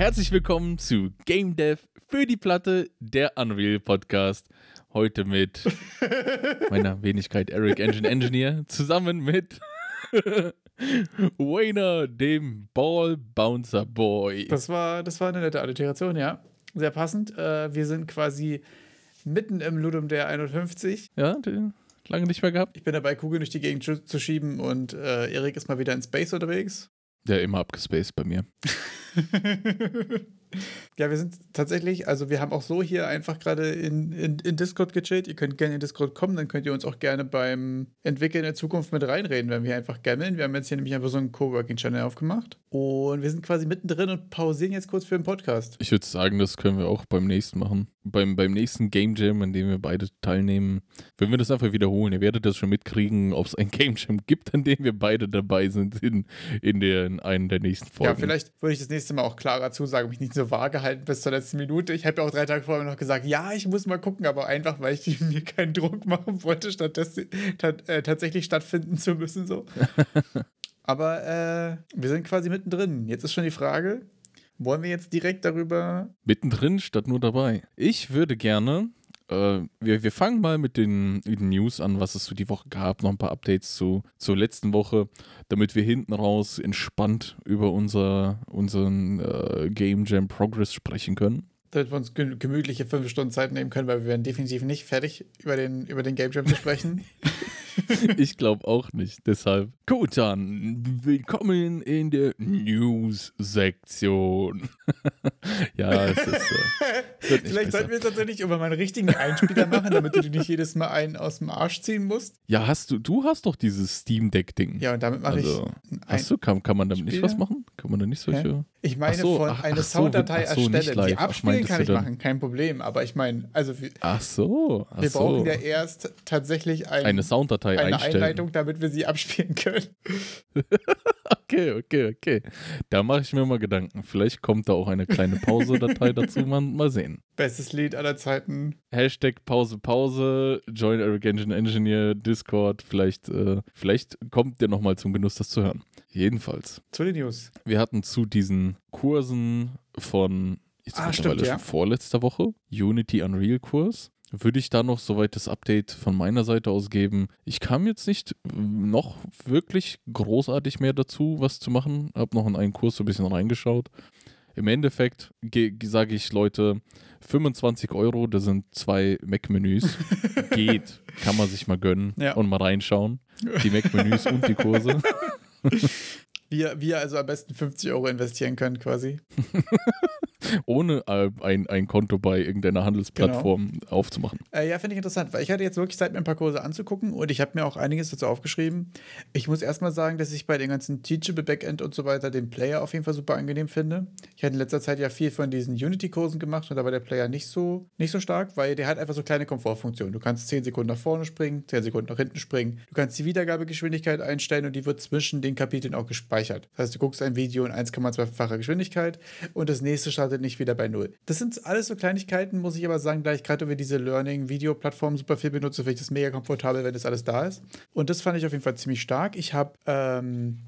Herzlich willkommen zu Game Dev für die Platte, der Unreal Podcast. Heute mit meiner Wenigkeit Eric Engine Engineer zusammen mit Wayner, dem Ball Bouncer Boy. Das war, das war eine nette Alliteration, ja. Sehr passend. Äh, wir sind quasi mitten im Ludum der 51. Ja, lange nicht mehr gehabt. Ich bin dabei, Kugeln durch die Gegend zu, zu schieben und äh, Erik ist mal wieder in Space unterwegs. Ja, immer abgespaced bei mir. ja, wir sind tatsächlich, also wir haben auch so hier einfach gerade in, in, in Discord gechillt. Ihr könnt gerne in Discord kommen, dann könnt ihr uns auch gerne beim Entwickeln der Zukunft mit reinreden, wenn wir einfach gammeln. Wir haben jetzt hier nämlich einfach so einen Coworking-Channel aufgemacht. Und wir sind quasi mittendrin und pausieren jetzt kurz für den Podcast. Ich würde sagen, das können wir auch beim nächsten machen. Beim, beim nächsten Game Jam, an dem wir beide teilnehmen, wenn wir das einfach wiederholen. Ihr werdet das schon mitkriegen, ob es ein Game Jam gibt, an dem wir beide dabei sind in, in, der, in einer der nächsten Folgen. Ja, vielleicht würde ich das nächste Mal auch klarer zusagen, mich nicht so vage halten bis zur letzten Minute. Ich habe ja auch drei Tage vorher noch gesagt, ja, ich muss mal gucken, aber einfach, weil ich mir keinen Druck machen wollte, statt äh, tatsächlich stattfinden zu müssen. So. aber äh, wir sind quasi mittendrin. Jetzt ist schon die Frage, wollen wir jetzt direkt darüber. Mittendrin statt nur dabei. Ich würde gerne äh, wir, wir fangen mal mit den, mit den, News an, was es so die Woche gab. Noch ein paar Updates zu, zur letzten Woche, damit wir hinten raus entspannt über unser, unseren äh, Game Jam Progress sprechen können. Damit wir uns gemütliche fünf Stunden Zeit nehmen können, weil wir werden definitiv nicht fertig, über den, über den Game Jam zu sprechen. ich glaube auch nicht. Deshalb. Gut, dann willkommen in der News-Sektion. ja, es ist. Äh, Vielleicht besser. sollten wir tatsächlich über meinen richtigen Einspieler machen, damit du nicht jedes Mal einen aus dem Arsch ziehen musst. Ja, hast du, du hast doch dieses Steam Deck-Ding. Ja, und damit mache also, ich. Hast du, kann, kann man damit Spieler? nicht was machen? Kann man da nicht solche. Hä? Ich meine, so, von ach, eine Sounddatei so, so, erstellen. Die abspielen ach, kann ich machen, kein Problem. Aber ich meine, also. Ach so. Ach wir brauchen ja erst tatsächlich ein, eine Sounddatei eine einstellen. Einleitung, damit wir sie abspielen können. okay, okay, okay. Da mache ich mir mal Gedanken. Vielleicht kommt da auch eine kleine Pause-Datei dazu. Mal, mal sehen. Bestes Lied aller Zeiten. Hashtag Pause, Pause. Join Eric Engine Engineer, Discord. Vielleicht, äh, vielleicht kommt der nochmal zum Genuss, das zu hören. Jedenfalls. Zu den News. Wir hatten zu diesen Kursen von jetzt ah, mittlerweile stimmt, ja. schon vorletzter Woche, Unity Unreal Kurs. Würde ich da noch soweit das Update von meiner Seite aus geben? Ich kam jetzt nicht noch wirklich großartig mehr dazu, was zu machen. Hab noch in einen Kurs so ein bisschen reingeschaut. Im Endeffekt sage ich, Leute, 25 Euro, das sind zwei Mac-Menüs. Geht, kann man sich mal gönnen ja. und mal reinschauen. Die Mac-Menüs und die Kurse. Wir, wir also am besten 50 Euro investieren können, quasi. Ohne äh, ein, ein Konto bei irgendeiner Handelsplattform genau. aufzumachen. Äh, ja, finde ich interessant, weil ich hatte jetzt wirklich Zeit, mir ein paar Kurse anzugucken und ich habe mir auch einiges dazu aufgeschrieben. Ich muss erstmal sagen, dass ich bei den ganzen Teachable Backend und so weiter den Player auf jeden Fall super angenehm finde. Ich hatte in letzter Zeit ja viel von diesen Unity-Kursen gemacht und da war der Player nicht so, nicht so stark, weil der hat einfach so kleine Komfortfunktionen. Du kannst 10 Sekunden nach vorne springen, 10 Sekunden nach hinten springen. Du kannst die Wiedergabegeschwindigkeit einstellen und die wird zwischen den Kapiteln auch gespeichert. Das heißt, du guckst ein Video in 1,2-facher Geschwindigkeit und das nächste startet nicht wieder bei Null. Das sind alles so Kleinigkeiten, muss ich aber sagen, gleich gerade über diese Learning-Video-Plattform super viel benutze, finde ich das mega komfortabel, wenn das alles da ist. Und das fand ich auf jeden Fall ziemlich stark. Ich habe ähm,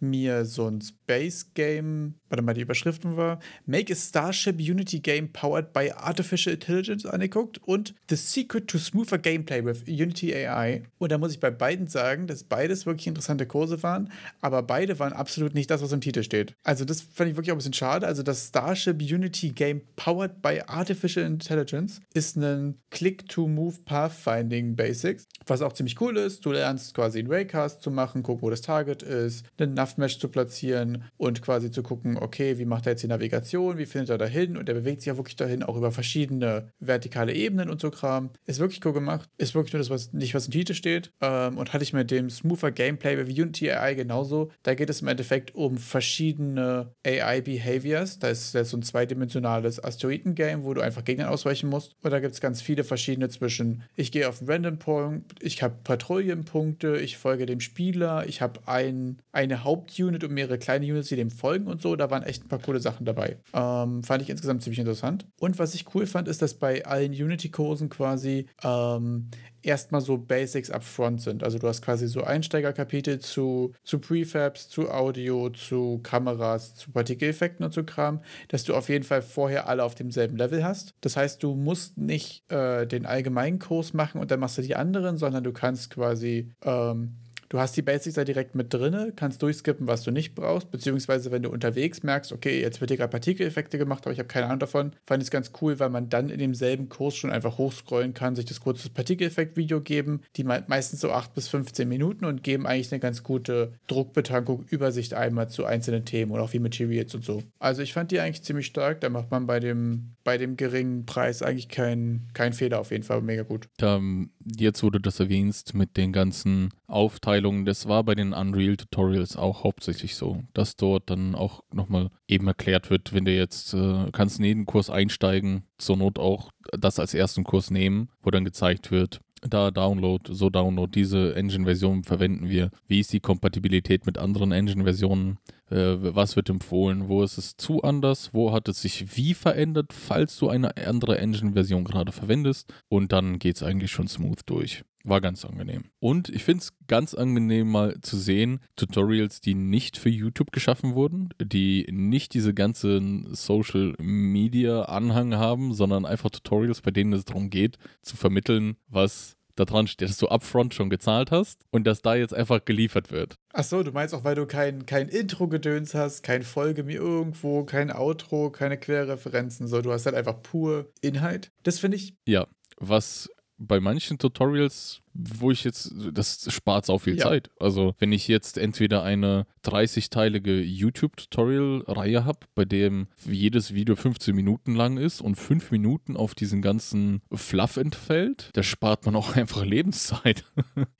mir so ein Space Game, warte mal, die Überschriften war, Make a Starship Unity Game Powered by Artificial Intelligence angeguckt und The Secret to Smoother Gameplay with Unity AI. Und da muss ich bei beiden sagen, dass beides wirklich interessante Kurse waren, aber beide waren absolut nicht das, was im Titel steht. Also das fand ich wirklich auch ein bisschen schade. Also das Starship Unity Game Powered by Artificial Intelligence ist ein Click-to-Move Pathfinding Basics, was auch ziemlich cool ist. Du lernst quasi einen Raycast zu machen, gucken, wo das Target ist, einen Nav-Mesh zu platzieren und quasi zu gucken, okay, wie macht er jetzt die Navigation, wie findet er dahin und er bewegt sich ja wirklich dahin, auch über verschiedene vertikale Ebenen und so Kram. Ist wirklich cool gemacht, ist wirklich nur das, was nicht was im Titel steht ähm, und hatte ich mit dem smoother Gameplay wie Unity AI genauso. Da geht es im Endeffekt um verschiedene AI-Behaviors. Da ist so ein zweidimensionales Asteroiden-Game, wo du einfach Gegnern ausweichen musst. Und da gibt es ganz viele verschiedene zwischen, ich gehe auf einen Random-Punkt, ich habe Patrouillenpunkte, ich folge dem Spieler, ich habe ein, eine Haupt Hauptunit und mehrere kleine Units, die dem folgen und so. Da waren echt ein paar coole Sachen dabei. Ähm, fand ich insgesamt ziemlich interessant. Und was ich cool fand, ist, dass bei allen Unity-Kursen quasi ähm, erstmal so Basics upfront sind. Also du hast quasi so Einsteigerkapitel zu, zu Prefabs, zu Audio, zu Kameras, zu Partikeleffekten und so Kram, dass du auf jeden Fall vorher alle auf demselben Level hast. Das heißt, du musst nicht äh, den allgemeinen Kurs machen und dann machst du die anderen, sondern du kannst quasi ähm, Du hast die Basics da direkt mit drin, kannst durchskippen, was du nicht brauchst, beziehungsweise wenn du unterwegs merkst, okay, jetzt wird hier gerade Partikeleffekte gemacht, aber ich habe keine Ahnung davon, fand ich es ganz cool, weil man dann in demselben Kurs schon einfach hochscrollen kann, sich das kurze Partikeleffekt-Video geben, die meistens so 8 bis 15 Minuten und geben eigentlich eine ganz gute Druckbetankung, Übersicht einmal zu einzelnen Themen und auch wie Materials und so. Also ich fand die eigentlich ziemlich stark, da macht man bei dem, bei dem geringen Preis eigentlich keinen kein Fehler auf jeden Fall, mega gut. Ähm, jetzt, wo du das erwähnst, mit den ganzen Aufteilungen, das war bei den Unreal Tutorials auch hauptsächlich so, dass dort dann auch nochmal eben erklärt wird, wenn du jetzt äh, kannst in jeden Kurs einsteigen, zur Not auch das als ersten Kurs nehmen, wo dann gezeigt wird, da Download, so Download, diese Engine-Version verwenden wir. Wie ist die Kompatibilität mit anderen Engine-Versionen? Äh, was wird empfohlen? Wo ist es zu anders? Wo hat es sich wie verändert, falls du eine andere Engine-Version gerade verwendest? Und dann geht es eigentlich schon smooth durch. War ganz angenehm. Und ich finde es ganz angenehm mal zu sehen, Tutorials, die nicht für YouTube geschaffen wurden, die nicht diese ganzen Social Media Anhang haben, sondern einfach Tutorials, bei denen es darum geht, zu vermitteln, was da dran steht, dass du upfront schon gezahlt hast und dass da jetzt einfach geliefert wird. Ach so, du meinst auch, weil du kein, kein Intro-Gedöns hast, kein Folge mir irgendwo, kein Outro, keine Querreferenzen, so du hast halt einfach pur Inhalt. Das finde ich. Ja, was bei manchen Tutorials wo ich jetzt, das spart auch viel ja. Zeit. Also, wenn ich jetzt entweder eine 30-teilige YouTube-Tutorial-Reihe habe, bei dem jedes Video 15 Minuten lang ist und 5 Minuten auf diesen ganzen Fluff entfällt, da spart man auch einfach Lebenszeit.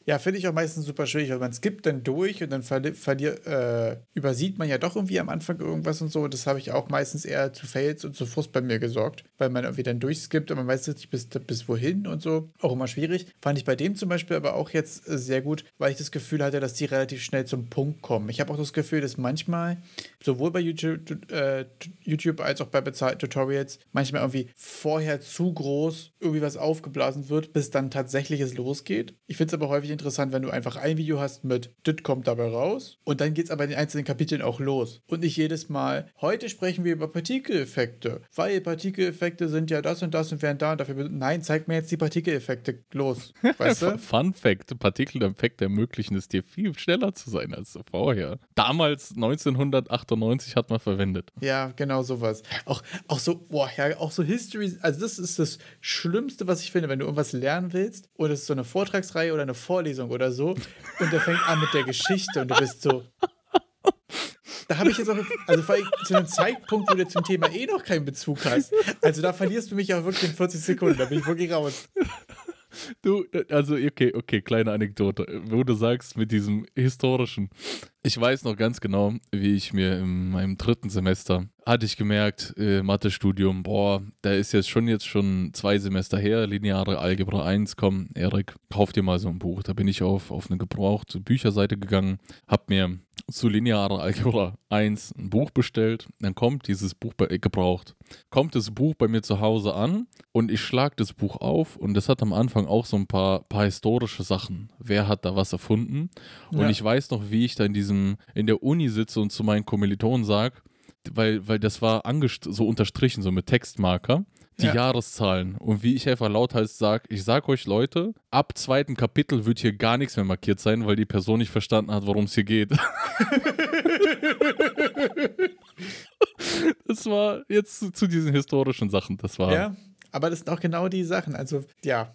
ja, finde ich auch meistens super schwierig, weil man skippt dann durch und dann verliert, äh, übersieht man ja doch irgendwie am Anfang irgendwas und so. Das habe ich auch meistens eher zu Fails und zu Frust bei mir gesorgt, weil man irgendwie dann durchskippt und man weiß nicht bis, bis wohin und so. Auch immer schwierig. Fand ich bei dem zum Beispiel aber auch jetzt äh, sehr gut, weil ich das Gefühl hatte, dass die relativ schnell zum Punkt kommen. Ich habe auch das Gefühl, dass manchmal, sowohl bei YouTube, äh, YouTube als auch bei bezahlten Tutorials, manchmal irgendwie vorher zu groß irgendwie was aufgeblasen wird, bis dann tatsächlich es losgeht. Ich finde es aber häufig interessant, wenn du einfach ein Video hast mit, das kommt dabei raus und dann geht es aber in den einzelnen Kapiteln auch los. Und nicht jedes Mal, heute sprechen wir über Partikeleffekte, weil Partikeleffekte sind ja das und das und werden da und dafür. Nein, zeig mir jetzt die Partikeleffekte los. Weißt du? Fun Fact: Partikeleffekte ermöglichen es dir viel schneller zu sein als vorher. Damals 1998 hat man verwendet. Ja, genau sowas. Auch, auch so, boah, ja, auch so History. Also, das ist das Schlimmste, was ich finde, wenn du irgendwas lernen willst und es ist so eine Vortragsreihe oder eine Vorlesung oder so und der fängt an mit der Geschichte und du bist so, da habe ich jetzt auch, also vor allem zu einem Zeitpunkt, wo du zum Thema eh noch keinen Bezug hast. Also da verlierst du mich auch wirklich in 40 Sekunden, da bin ich wirklich raus. Du, also, okay, okay, kleine Anekdote. Wo du sagst, mit diesem historischen. Ich weiß noch ganz genau, wie ich mir in meinem dritten Semester hatte ich gemerkt, äh, Mathe-Studium, boah, da ist jetzt schon jetzt schon zwei Semester her, lineare Algebra 1, komm, Erik, kauf dir mal so ein Buch. Da bin ich auf, auf eine gebrauchte Bücherseite gegangen, hab mir zu linearer Algebra 1 ein Buch bestellt, dann kommt dieses Buch bei, äh, gebraucht, kommt das Buch bei mir zu Hause an und ich schlag das Buch auf und das hat am Anfang auch so ein paar, paar historische Sachen. Wer hat da was erfunden? Und ja. ich weiß noch, wie ich da in diesem, in der Uni sitze und zu meinen Kommilitonen sage, weil, weil das war so unterstrichen, so mit Textmarker, die ja. Jahreszahlen. Und wie ich einfach lauthals sage, ich sag euch Leute, ab zweiten Kapitel wird hier gar nichts mehr markiert sein, weil die Person nicht verstanden hat, worum es hier geht. das war jetzt zu, zu, diesen historischen Sachen, das war. Ja, aber das sind auch genau die Sachen. Also, ja.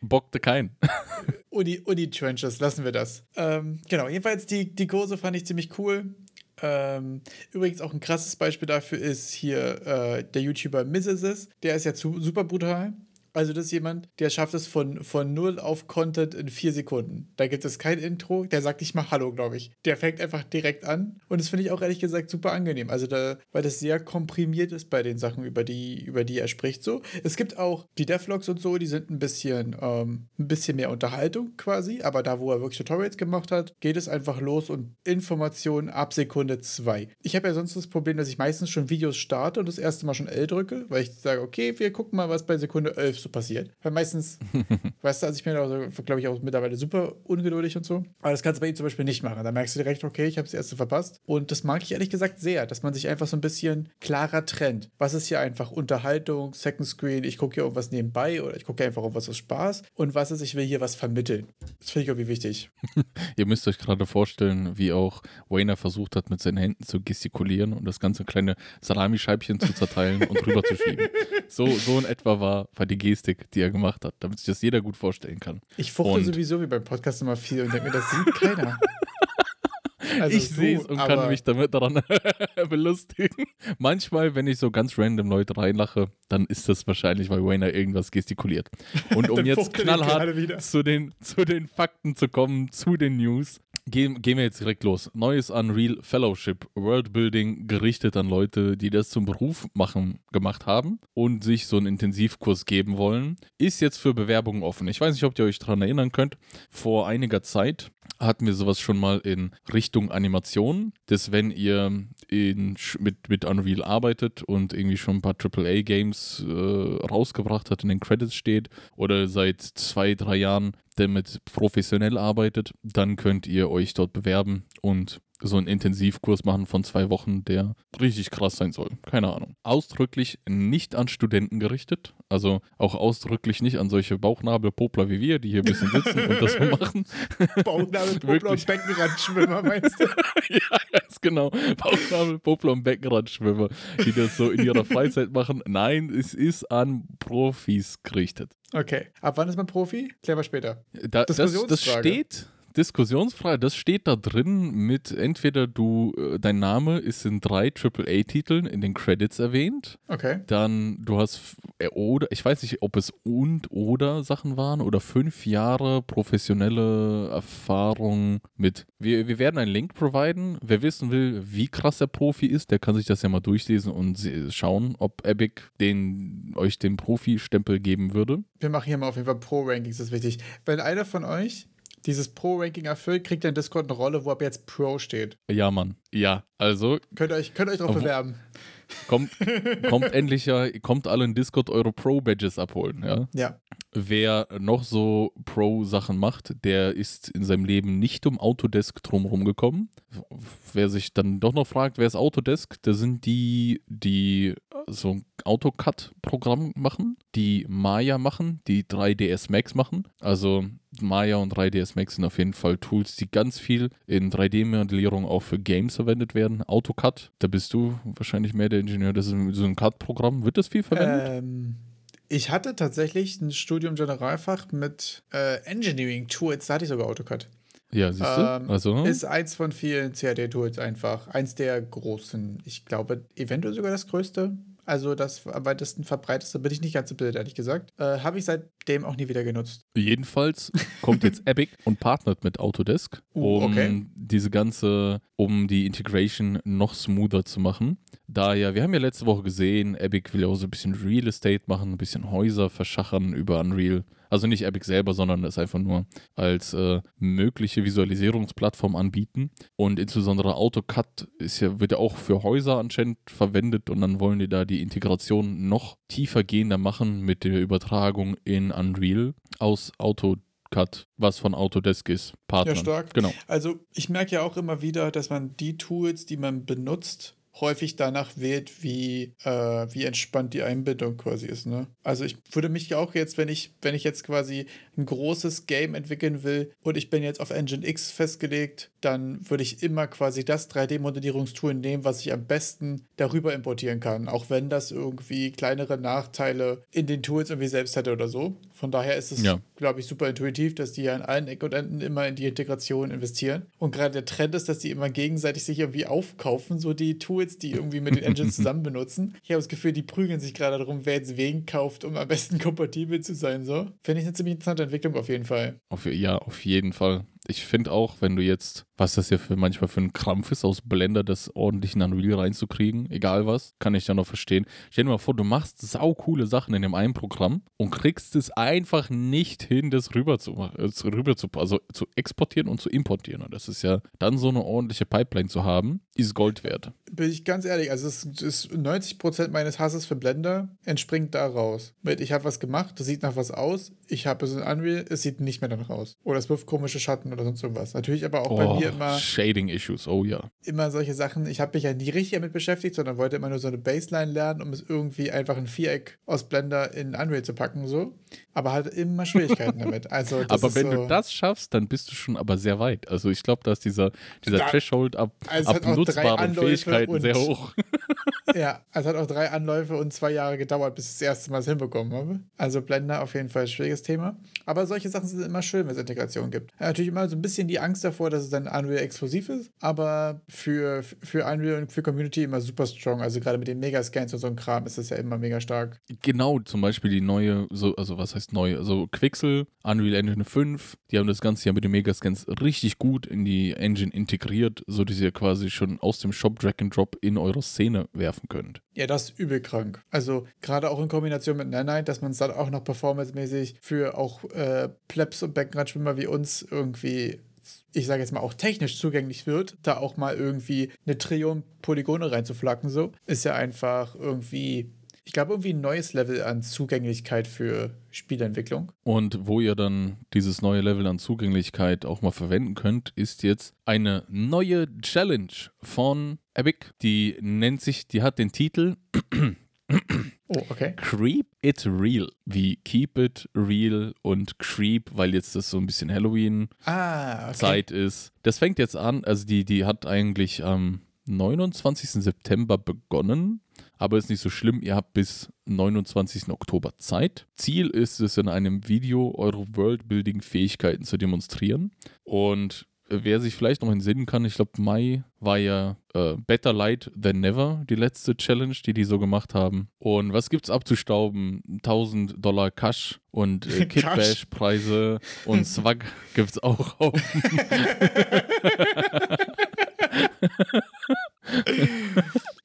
Bockte kein. Uni, Uni Trenches, lassen wir das. Ähm, genau, jedenfalls die, die Kurse fand ich ziemlich cool. Ähm, übrigens auch ein krasses Beispiel dafür ist hier äh, der YouTuber Mrs. Der ist ja zu, super brutal. Also das ist jemand, der schafft es von, von null auf Content in vier Sekunden. Da gibt es kein Intro, der sagt nicht mal Hallo, glaube ich. Der fängt einfach direkt an und das finde ich auch ehrlich gesagt super angenehm. Also da, weil das sehr komprimiert ist bei den Sachen, über die, über die er spricht so. Es gibt auch die Devlogs und so, die sind ein bisschen, ähm, ein bisschen mehr Unterhaltung quasi, aber da, wo er wirklich Tutorials gemacht hat, geht es einfach los und Informationen ab Sekunde zwei. Ich habe ja sonst das Problem, dass ich meistens schon Videos starte und das erste Mal schon L drücke, weil ich sage, okay, wir gucken mal, was bei Sekunde 11 so passiert. Weil meistens, weißt du, also ich bin auch, glaube ich, auch mittlerweile super ungeduldig und so. Aber das kannst du bei ihm zum Beispiel nicht machen. Da merkst du direkt, okay, ich habe das erste verpasst. Und das mag ich ehrlich gesagt sehr, dass man sich einfach so ein bisschen klarer trennt. Was ist hier einfach Unterhaltung, Second Screen, ich gucke hier irgendwas nebenbei oder ich gucke einfach irgendwas aus Spaß. Und was ist, ich will hier was vermitteln. Das finde ich irgendwie wichtig. Ihr müsst euch gerade vorstellen, wie auch Wayner versucht hat, mit seinen Händen zu gestikulieren und das ganze kleine Salamischeibchen zu zerteilen und rüber zu schieben. So, so in etwa war, war die Gestik, die er gemacht hat, damit sich das jeder gut vorstellen kann. Ich fuchte sowieso wie beim Podcast immer viel und denke mir, das sieht keiner. Also ich sehe es und kann mich damit daran belustigen. Manchmal, wenn ich so ganz random Leute reinlache, dann ist das wahrscheinlich, weil Wayner irgendwas gestikuliert. Und um jetzt knallhart zu den, zu den Fakten zu kommen, zu den News, Gehen, gehen wir jetzt direkt los. Neues Unreal Fellowship, Worldbuilding gerichtet an Leute, die das zum Beruf machen, gemacht haben und sich so einen Intensivkurs geben wollen, ist jetzt für Bewerbungen offen. Ich weiß nicht, ob ihr euch daran erinnern könnt. Vor einiger Zeit hatten wir sowas schon mal in Richtung Animation, dass wenn ihr in, mit, mit Unreal arbeitet und irgendwie schon ein paar AAA-Games äh, rausgebracht hat, in den Credits steht oder seit zwei, drei Jahren damit professionell arbeitet, dann könnt ihr euch dort bewerben und so einen Intensivkurs machen von zwei Wochen, der richtig krass sein soll. Keine Ahnung. Ausdrücklich nicht an Studenten gerichtet. Also auch ausdrücklich nicht an solche Bauchnabelpopler wie wir, die hier ein bisschen sitzen und das so machen. Bauchnabelpopler und Beckenrandschwimmer, meinst du? ja, ganz genau. Bauchnabelpopler und Beckenrandschwimmer, die das so in ihrer Freizeit machen. Nein, es ist an Profis gerichtet. Okay. Ab wann ist man Profi? Klären wir später. Da, das, das steht diskussionsfrei. Das steht da drin mit entweder du, äh, dein Name ist in drei AAA-Titeln in den Credits erwähnt. Okay. Dann du hast, äh, oder, ich weiß nicht, ob es und oder Sachen waren oder fünf Jahre professionelle Erfahrung mit. Wir, wir werden einen Link providen. Wer wissen will, wie krass der Profi ist, der kann sich das ja mal durchlesen und schauen, ob Epic den, euch den Profi-Stempel geben würde. Wir machen hier mal auf jeden Fall Pro-Rankings, das ist wichtig. Wenn einer von euch dieses Pro-Ranking erfüllt, kriegt er in Discord eine Rolle, wo ab jetzt Pro steht. Ja, Mann. Ja, also. Könnt ihr euch, könnt ihr euch darauf bewerben. Kommt, kommt endlich ja, kommt alle in Discord eure Pro-Badges abholen, ja? Ja. Wer noch so Pro-Sachen macht, der ist in seinem Leben nicht um Autodesk drumherum gekommen. Wer sich dann doch noch fragt, wer ist Autodesk? Das sind die, die so ein AutoCAD-Programm machen, die Maya machen, die 3ds Max machen. Also Maya und 3ds Max sind auf jeden Fall Tools, die ganz viel in 3D-Modellierung auch für Games verwendet werden. AutoCAD, da bist du wahrscheinlich mehr der Ingenieur. Das ist so ein CAD-Programm. Wird das viel verwendet? Ähm ich hatte tatsächlich ein Studium Generalfach mit äh, Engineering-Tools, da hatte ich sogar AutoCAD. Ja, siehst du? Ähm, also. Ist eins von vielen CAD-Tools einfach. Eins der großen. Ich glaube, eventuell sogar das größte. Also das am weitesten verbreiteste bin ich nicht ganz im Bild, ehrlich gesagt. Äh, Habe ich seitdem auch nie wieder genutzt. Jedenfalls kommt jetzt Epic und partnert mit Autodesk, uh, um okay. diese ganze, um die Integration noch smoother zu machen. Da ja, wir haben ja letzte Woche gesehen, Epic will ja auch so ein bisschen Real Estate machen, ein bisschen Häuser verschachern über Unreal. Also nicht Epic selber, sondern es einfach nur als äh, mögliche Visualisierungsplattform anbieten. Und insbesondere AutoCAD ist ja, wird ja auch für Häuser anscheinend verwendet und dann wollen die da die Integration noch tiefer gehender machen mit der Übertragung in Unreal aus AutoCAD, was von Autodesk ist. Partner. Ja, stark. Genau. Also ich merke ja auch immer wieder, dass man die Tools, die man benutzt, häufig danach wählt, wie, äh, wie entspannt die Einbindung quasi ist. Ne? Also ich würde mich auch jetzt, wenn ich, wenn ich jetzt quasi ein großes Game entwickeln will und ich bin jetzt auf Engine X festgelegt, dann würde ich immer quasi das 3D-Modellierungstool nehmen, was ich am besten darüber importieren kann, auch wenn das irgendwie kleinere Nachteile in den Tools irgendwie selbst hätte oder so. Von daher ist es, ja. glaube ich, super intuitiv, dass die ja an allen Eck und Enden immer in die Integration investieren. Und gerade der Trend ist, dass die immer gegenseitig sich irgendwie aufkaufen, so die Tools Tools, die irgendwie mit den Engines zusammen benutzen. Ich habe das Gefühl, die prügeln sich gerade darum, wer jetzt wen kauft, um am besten kompatibel zu sein. So. Finde ich eine ziemlich interessante Entwicklung auf jeden Fall. Auf, ja, auf jeden Fall ich finde auch, wenn du jetzt, was das ja für manchmal für ein Krampf ist, aus Blender das ordentlich in Unreal reinzukriegen, egal was, kann ich ja noch verstehen. Stell dir mal vor, du machst saukoole Sachen in dem einen Programm und kriegst es einfach nicht hin, das rüber zu, äh, rüber zu, also zu exportieren und zu importieren. Und das ist ja dann so eine ordentliche Pipeline zu haben, ist Gold wert. Bin ich ganz ehrlich, also es ist 90% meines Hasses für Blender entspringt daraus. Mit ich habe was gemacht, das sieht nach was aus, ich habe es in Unreal, es sieht nicht mehr danach aus. Oder es wirft komische Schatten oder sonst irgendwas. Natürlich aber auch oh, bei mir immer. Shading-Issues, oh ja. Immer solche Sachen. Ich habe mich ja nie richtig damit beschäftigt, sondern wollte immer nur so eine Baseline lernen, um es irgendwie einfach ein Viereck aus Blender in Unreal zu packen, so. Aber halt immer Schwierigkeiten damit. Also, aber wenn so du das schaffst, dann bist du schon aber sehr weit. Also ich glaube, dass dieser, dieser da, Threshold ab, also ab nutzbaren Fähigkeiten sehr hoch. ja, es hat auch drei Anläufe und zwei Jahre gedauert, bis ich das erste Mal es hinbekommen habe. Also Blender auf jeden Fall ein schwieriges Thema. Aber solche Sachen sind immer schön, wenn es Integration gibt. Ja, natürlich immer so ein bisschen die Angst davor, dass es dann Unreal exklusiv ist, aber für, für Unreal und für Community immer super strong. Also gerade mit den Megascans und so einem Kram ist das ja immer mega stark. Genau, zum Beispiel die neue, so, also was heißt neu? Also Quixel, Unreal Engine 5, die haben das Ganze ja mit den Megascans richtig gut in die Engine integriert, sodass ihr quasi schon aus dem Shop Drag and Drop in eure Szene werfen könnt. Ja, das ist übel krank. Also gerade auch in Kombination mit Nanite, dass man es dann auch noch performancemäßig für auch äh, Plebs und Beckenradschwimmer wie uns irgendwie ich sage jetzt mal auch technisch zugänglich wird, da auch mal irgendwie eine Trillion Polygone reinzuflacken, so, ist ja einfach irgendwie, ich glaube, irgendwie ein neues Level an Zugänglichkeit für Spielentwicklung. Und wo ihr dann dieses neue Level an Zugänglichkeit auch mal verwenden könnt, ist jetzt eine neue Challenge von Epic. Die nennt sich, die hat den Titel Oh, okay. Creep It Real. Wie Keep It Real und Creep, weil jetzt das so ein bisschen Halloween-Zeit ah, okay. ist. Das fängt jetzt an, also die, die hat eigentlich am 29. September begonnen, aber ist nicht so schlimm. Ihr habt bis 29. Oktober Zeit. Ziel ist es, in einem Video eure Worldbuilding-Fähigkeiten zu demonstrieren. Und wer sich vielleicht noch entsinnen kann, ich glaube, Mai war ja äh, Better Light Than Never, die letzte Challenge, die die so gemacht haben. Und was gibt's abzustauben? 1000 Dollar Cash und äh, Kit Bash Preise und Swag gibt's auch auf.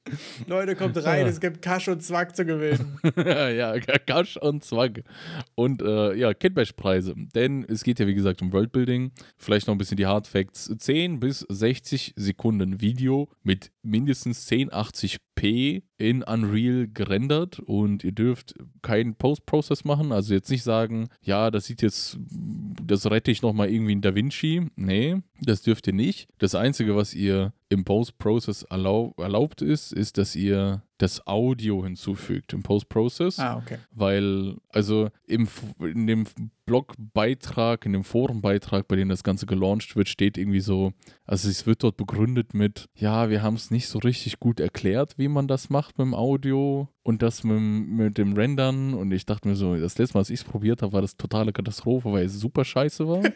Leute, kommt rein, es gibt Kasch und Zwack zu gewinnen. ja, Kasch und Zwack. Und äh, ja, Kitbash-Preise. Denn es geht ja, wie gesagt, um Worldbuilding. Vielleicht noch ein bisschen die Hardfacts. 10 bis 60 Sekunden Video mit mindestens 1080p in Unreal gerendert und ihr dürft keinen Post-Process machen. Also jetzt nicht sagen, ja, das sieht jetzt, das rette ich nochmal irgendwie in DaVinci. Nee, das dürft ihr nicht. Das Einzige, was ihr im Post-Process erlaub, erlaubt ist, ist, dass ihr das Audio hinzufügt im Post-Process. Ah, okay. Weil, also im, in dem Blogbeitrag, in dem Forenbeitrag, bei dem das Ganze gelauncht wird, steht irgendwie so, also es wird dort begründet mit, ja, wir haben es nicht so richtig gut erklärt, wie man das macht mit dem Audio und das mit, mit dem Rendern. Und ich dachte mir so, das letzte Mal, als ich es probiert habe, war das totale Katastrophe, weil es super scheiße war.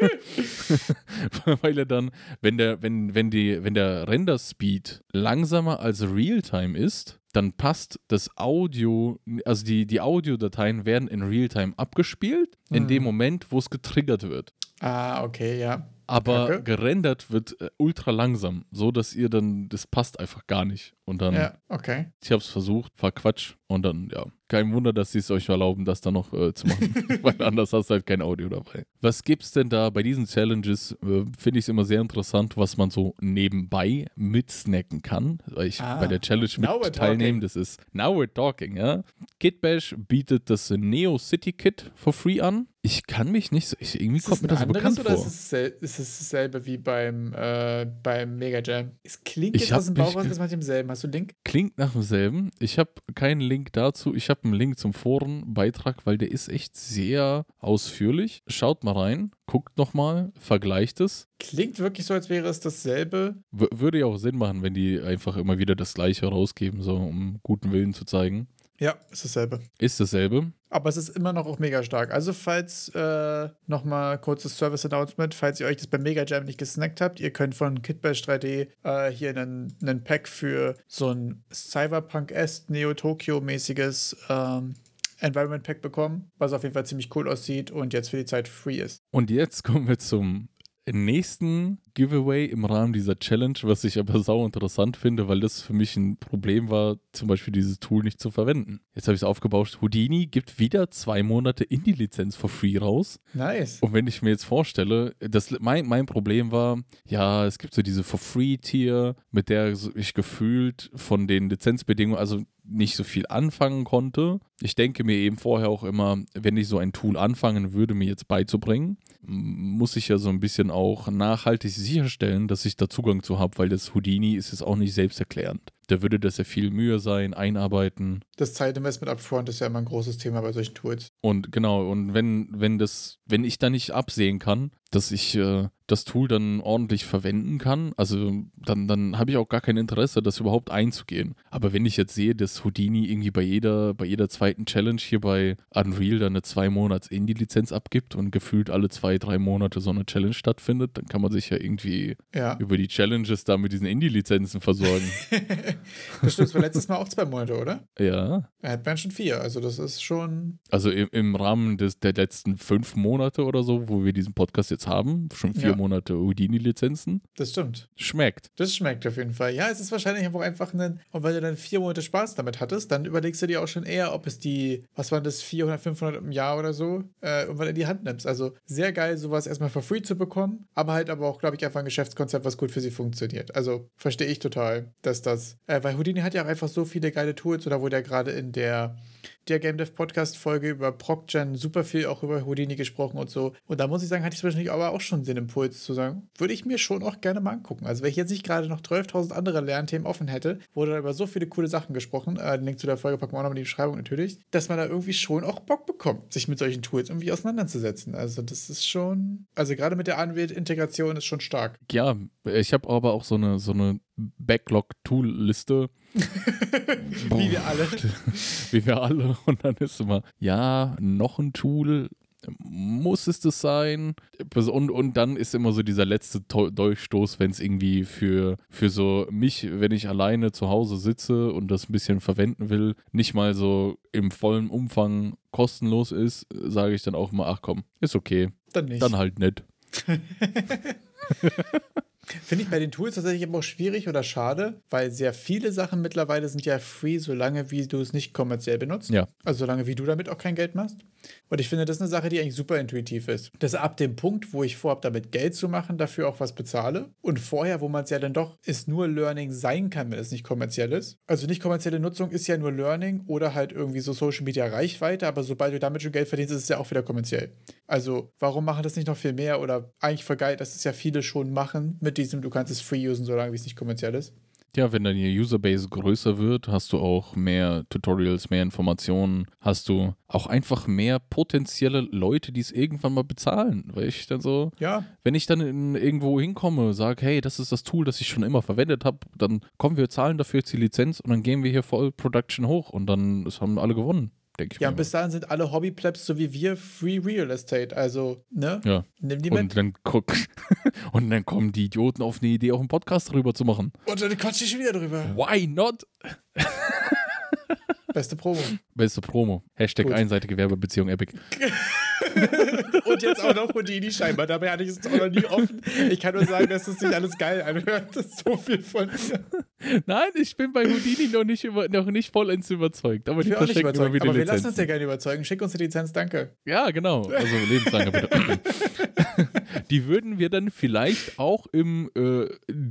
weil er dann, wenn der, wenn, wenn die, wenn der Render-Speed langsamer als Realtime ist, dann passt das Audio, also die, die Audiodateien werden in Realtime abgespielt, mhm. in dem Moment, wo es getriggert wird. Ah, okay, ja. Aber Kacke. gerendert wird äh, ultra langsam, so dass ihr dann, das passt einfach gar nicht. Und dann, ja, okay. ich hab's versucht, war Quatsch. Und dann, ja, kein Wunder, dass sie es euch erlauben, das dann noch äh, zu machen. Weil anders hast du halt kein Audio dabei. Was gibt's denn da bei diesen Challenges? Äh, Finde ich es immer sehr interessant, was man so nebenbei mitsnacken kann. Weil ich ah, bei der Challenge mit teilnehme, das ist Now We're Talking, ja. Kitbash bietet das Neo City Kit for free an. Ich kann mich nicht so. Ich, irgendwie kommt mir das so bekannt oder vor. Ist es, ist es dasselbe wie beim, äh, beim Mega Jam? Es klingt jetzt aus dem Bauch raus, das mit demselben. Hast du einen Link? Klingt nach demselben. Ich habe keinen Link dazu. Ich habe einen Link zum Forenbeitrag, weil der ist echt sehr ausführlich. Schaut mal rein, guckt nochmal, vergleicht es. Klingt wirklich so, als wäre es dasselbe. W würde ja auch Sinn machen, wenn die einfach immer wieder das Gleiche rausgeben, so um guten Willen zu zeigen. Ja, ist dasselbe. Ist dasselbe. Aber es ist immer noch auch mega stark. Also, falls äh, nochmal kurzes Service-Announcement, falls ihr euch das beim Mega Jam nicht gesnackt habt, ihr könnt von Kitbash 3D äh, hier einen, einen Pack für so ein Cyberpunk-esque Neo-Tokyo-mäßiges ähm, Environment Pack bekommen, was auf jeden Fall ziemlich cool aussieht und jetzt für die Zeit free ist. Und jetzt kommen wir zum nächsten Giveaway im Rahmen dieser Challenge, was ich aber sau interessant finde, weil das für mich ein Problem war, zum Beispiel dieses Tool nicht zu verwenden. Jetzt habe ich es aufgebauscht. Houdini gibt wieder zwei Monate Indie-Lizenz for free raus. Nice. Und wenn ich mir jetzt vorstelle, das, mein, mein Problem war, ja, es gibt so diese for free Tier, mit der ich gefühlt von den Lizenzbedingungen, also nicht so viel anfangen konnte. Ich denke mir eben vorher auch immer, wenn ich so ein Tool anfangen würde, mir jetzt beizubringen, muss ich ja so ein bisschen auch nachhaltig sicherstellen, dass ich da Zugang zu habe, weil das Houdini ist jetzt auch nicht selbsterklärend da würde das ja viel Mühe sein, einarbeiten. Das Zeitinvestment upfront ist ja immer ein großes Thema bei solchen Tools. Und genau, und wenn, wenn das, wenn ich da nicht absehen kann, dass ich äh, das Tool dann ordentlich verwenden kann, also dann, dann habe ich auch gar kein Interesse, das überhaupt einzugehen. Aber wenn ich jetzt sehe, dass Houdini irgendwie bei jeder, bei jeder zweiten Challenge hier bei Unreal dann eine zwei Monats Indie-Lizenz abgibt und gefühlt alle zwei, drei Monate so eine Challenge stattfindet, dann kann man sich ja irgendwie ja. über die Challenges da mit diesen Indie-Lizenzen versorgen. Das stimmt, das war letztes Mal auch zwei Monate, oder? Ja. Er hat schon vier, also das ist schon. Also im, im Rahmen des, der letzten fünf Monate oder so, wo wir diesen Podcast jetzt haben, schon vier ja. Monate Houdini-Lizenzen. Das stimmt. Schmeckt. Das schmeckt auf jeden Fall. Ja, es ist wahrscheinlich auch einfach ein. Und weil du dann vier Monate Spaß damit hattest, dann überlegst du dir auch schon eher, ob es die, was waren das, 400, 500 im Jahr oder so, äh, irgendwann in die Hand nimmst. Also sehr geil, sowas erstmal for free zu bekommen, aber halt aber auch, glaube ich, einfach ein Geschäftskonzept, was gut für sie funktioniert. Also verstehe ich total, dass das, äh, weil Houdini hat ja auch einfach so viele geile Tools oder wurde ja gerade in der der Game Dev Podcast Folge über ProcGen super viel auch über Houdini gesprochen und so. Und da muss ich sagen, hatte ich zwischendurch aber auch schon den Impuls zu sagen, würde ich mir schon auch gerne mal angucken. Also wenn ich jetzt nicht gerade noch 12.000 andere Lernthemen offen hätte, wurde da über so viele coole Sachen gesprochen, äh, den Link zu der Folge packen wir auch nochmal in die Beschreibung natürlich, dass man da irgendwie schon auch Bock bekommt, sich mit solchen Tools irgendwie auseinanderzusetzen. Also das ist schon, also gerade mit der Anwält-Integration ist schon stark. Ja, ich habe aber auch so eine, so eine Backlog-Tool-Liste. Wie wir alle. Wie wir alle. Und dann ist immer, ja, noch ein Tool. Muss es das sein? Und, und dann ist immer so dieser letzte Durchstoß, wenn es irgendwie für, für so mich, wenn ich alleine zu Hause sitze und das ein bisschen verwenden will, nicht mal so im vollen Umfang kostenlos ist, sage ich dann auch mal, ach komm, ist okay. Dann nicht. Dann halt nicht. Finde ich bei den Tools tatsächlich aber auch schwierig oder schade, weil sehr viele Sachen mittlerweile sind ja free, solange wie du es nicht kommerziell benutzt. Ja. Also solange wie du damit auch kein Geld machst. Und ich finde, das ist eine Sache, die eigentlich super intuitiv ist. Dass ab dem Punkt, wo ich vorhabe, damit Geld zu machen, dafür auch was bezahle. Und vorher, wo man es ja dann doch ist, nur Learning sein kann, wenn es nicht kommerziell ist. Also nicht kommerzielle Nutzung ist ja nur Learning oder halt irgendwie so Social Media Reichweite, aber sobald du damit schon Geld verdienst, ist es ja auch wieder kommerziell. Also warum machen das nicht noch viel mehr oder eigentlich voll geil, dass es ja viele schon machen mit diesem, du kannst es free usen, solange es nicht kommerziell ist. Ja, wenn deine Userbase größer wird, hast du auch mehr Tutorials, mehr Informationen, hast du auch einfach mehr potenzielle Leute, die es irgendwann mal bezahlen. Weil ich dann so, ja. wenn ich dann in, irgendwo hinkomme, sage, hey, das ist das Tool, das ich schon immer verwendet habe, dann kommen wir, zahlen dafür jetzt die Lizenz und dann gehen wir hier voll Production hoch und dann haben alle gewonnen denke ich ja, mir. Ja, bis dahin sind alle Hobbyplebs so wie wir Free Real Estate. Also, ne? Ja. Nimm die und mit. Dann guck, und dann kommen die Idioten auf eine Idee, auch einen Podcast darüber zu machen. Und dann quatsch ich wieder drüber. Why not? Beste Promo. Beste Promo. Hashtag Gut. einseitige Werbebeziehung Epic. und jetzt auch noch Houdini scheinbar. Dabei hatte ich es auch noch nie offen. Ich kann nur sagen, dass es sich alles geil anhört. Das ist so viel von dir. Nein, ich bin bei Houdini noch nicht, über, noch nicht vollends überzeugt. Aber die verschenken immer wieder Aber wir lassen uns ja gerne überzeugen. Schick uns die Lizenz, danke. Ja, genau. Also lebenslange bitte. die würden wir dann vielleicht auch im äh,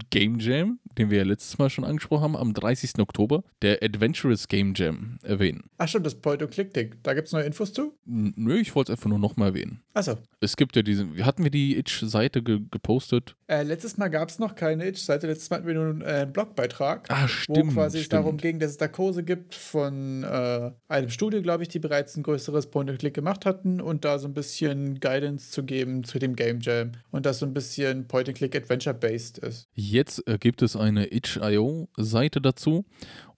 Game Jam, den wir ja letztes Mal schon angesprochen haben, am 30. Oktober, der Adventurous Game Jam erwähnen. Ach schon, das Point-and-Click-Ding. Da gibt es neue Infos zu? Nö, ich wollte es einfach nur nochmal erwähnen. Achso. Es gibt ja diese, hatten wir die Itch-Seite ge gepostet? Äh, letztes Mal gab es noch keine Itch-Seite, letztes Mal hatten wir nur einen äh, Blogbeitrag. Ah, stimmt. Wo quasi stimmt. es darum ging, dass es da Kurse gibt von äh, einem Studio, glaube ich, die bereits ein größeres Point-and-Click gemacht hatten und da so ein bisschen Guidance zu geben zu dem Game Jam und das so ein bisschen Point-and-Click Adventure-based ist. Jetzt äh, gibt es eine Itch.io-Seite dazu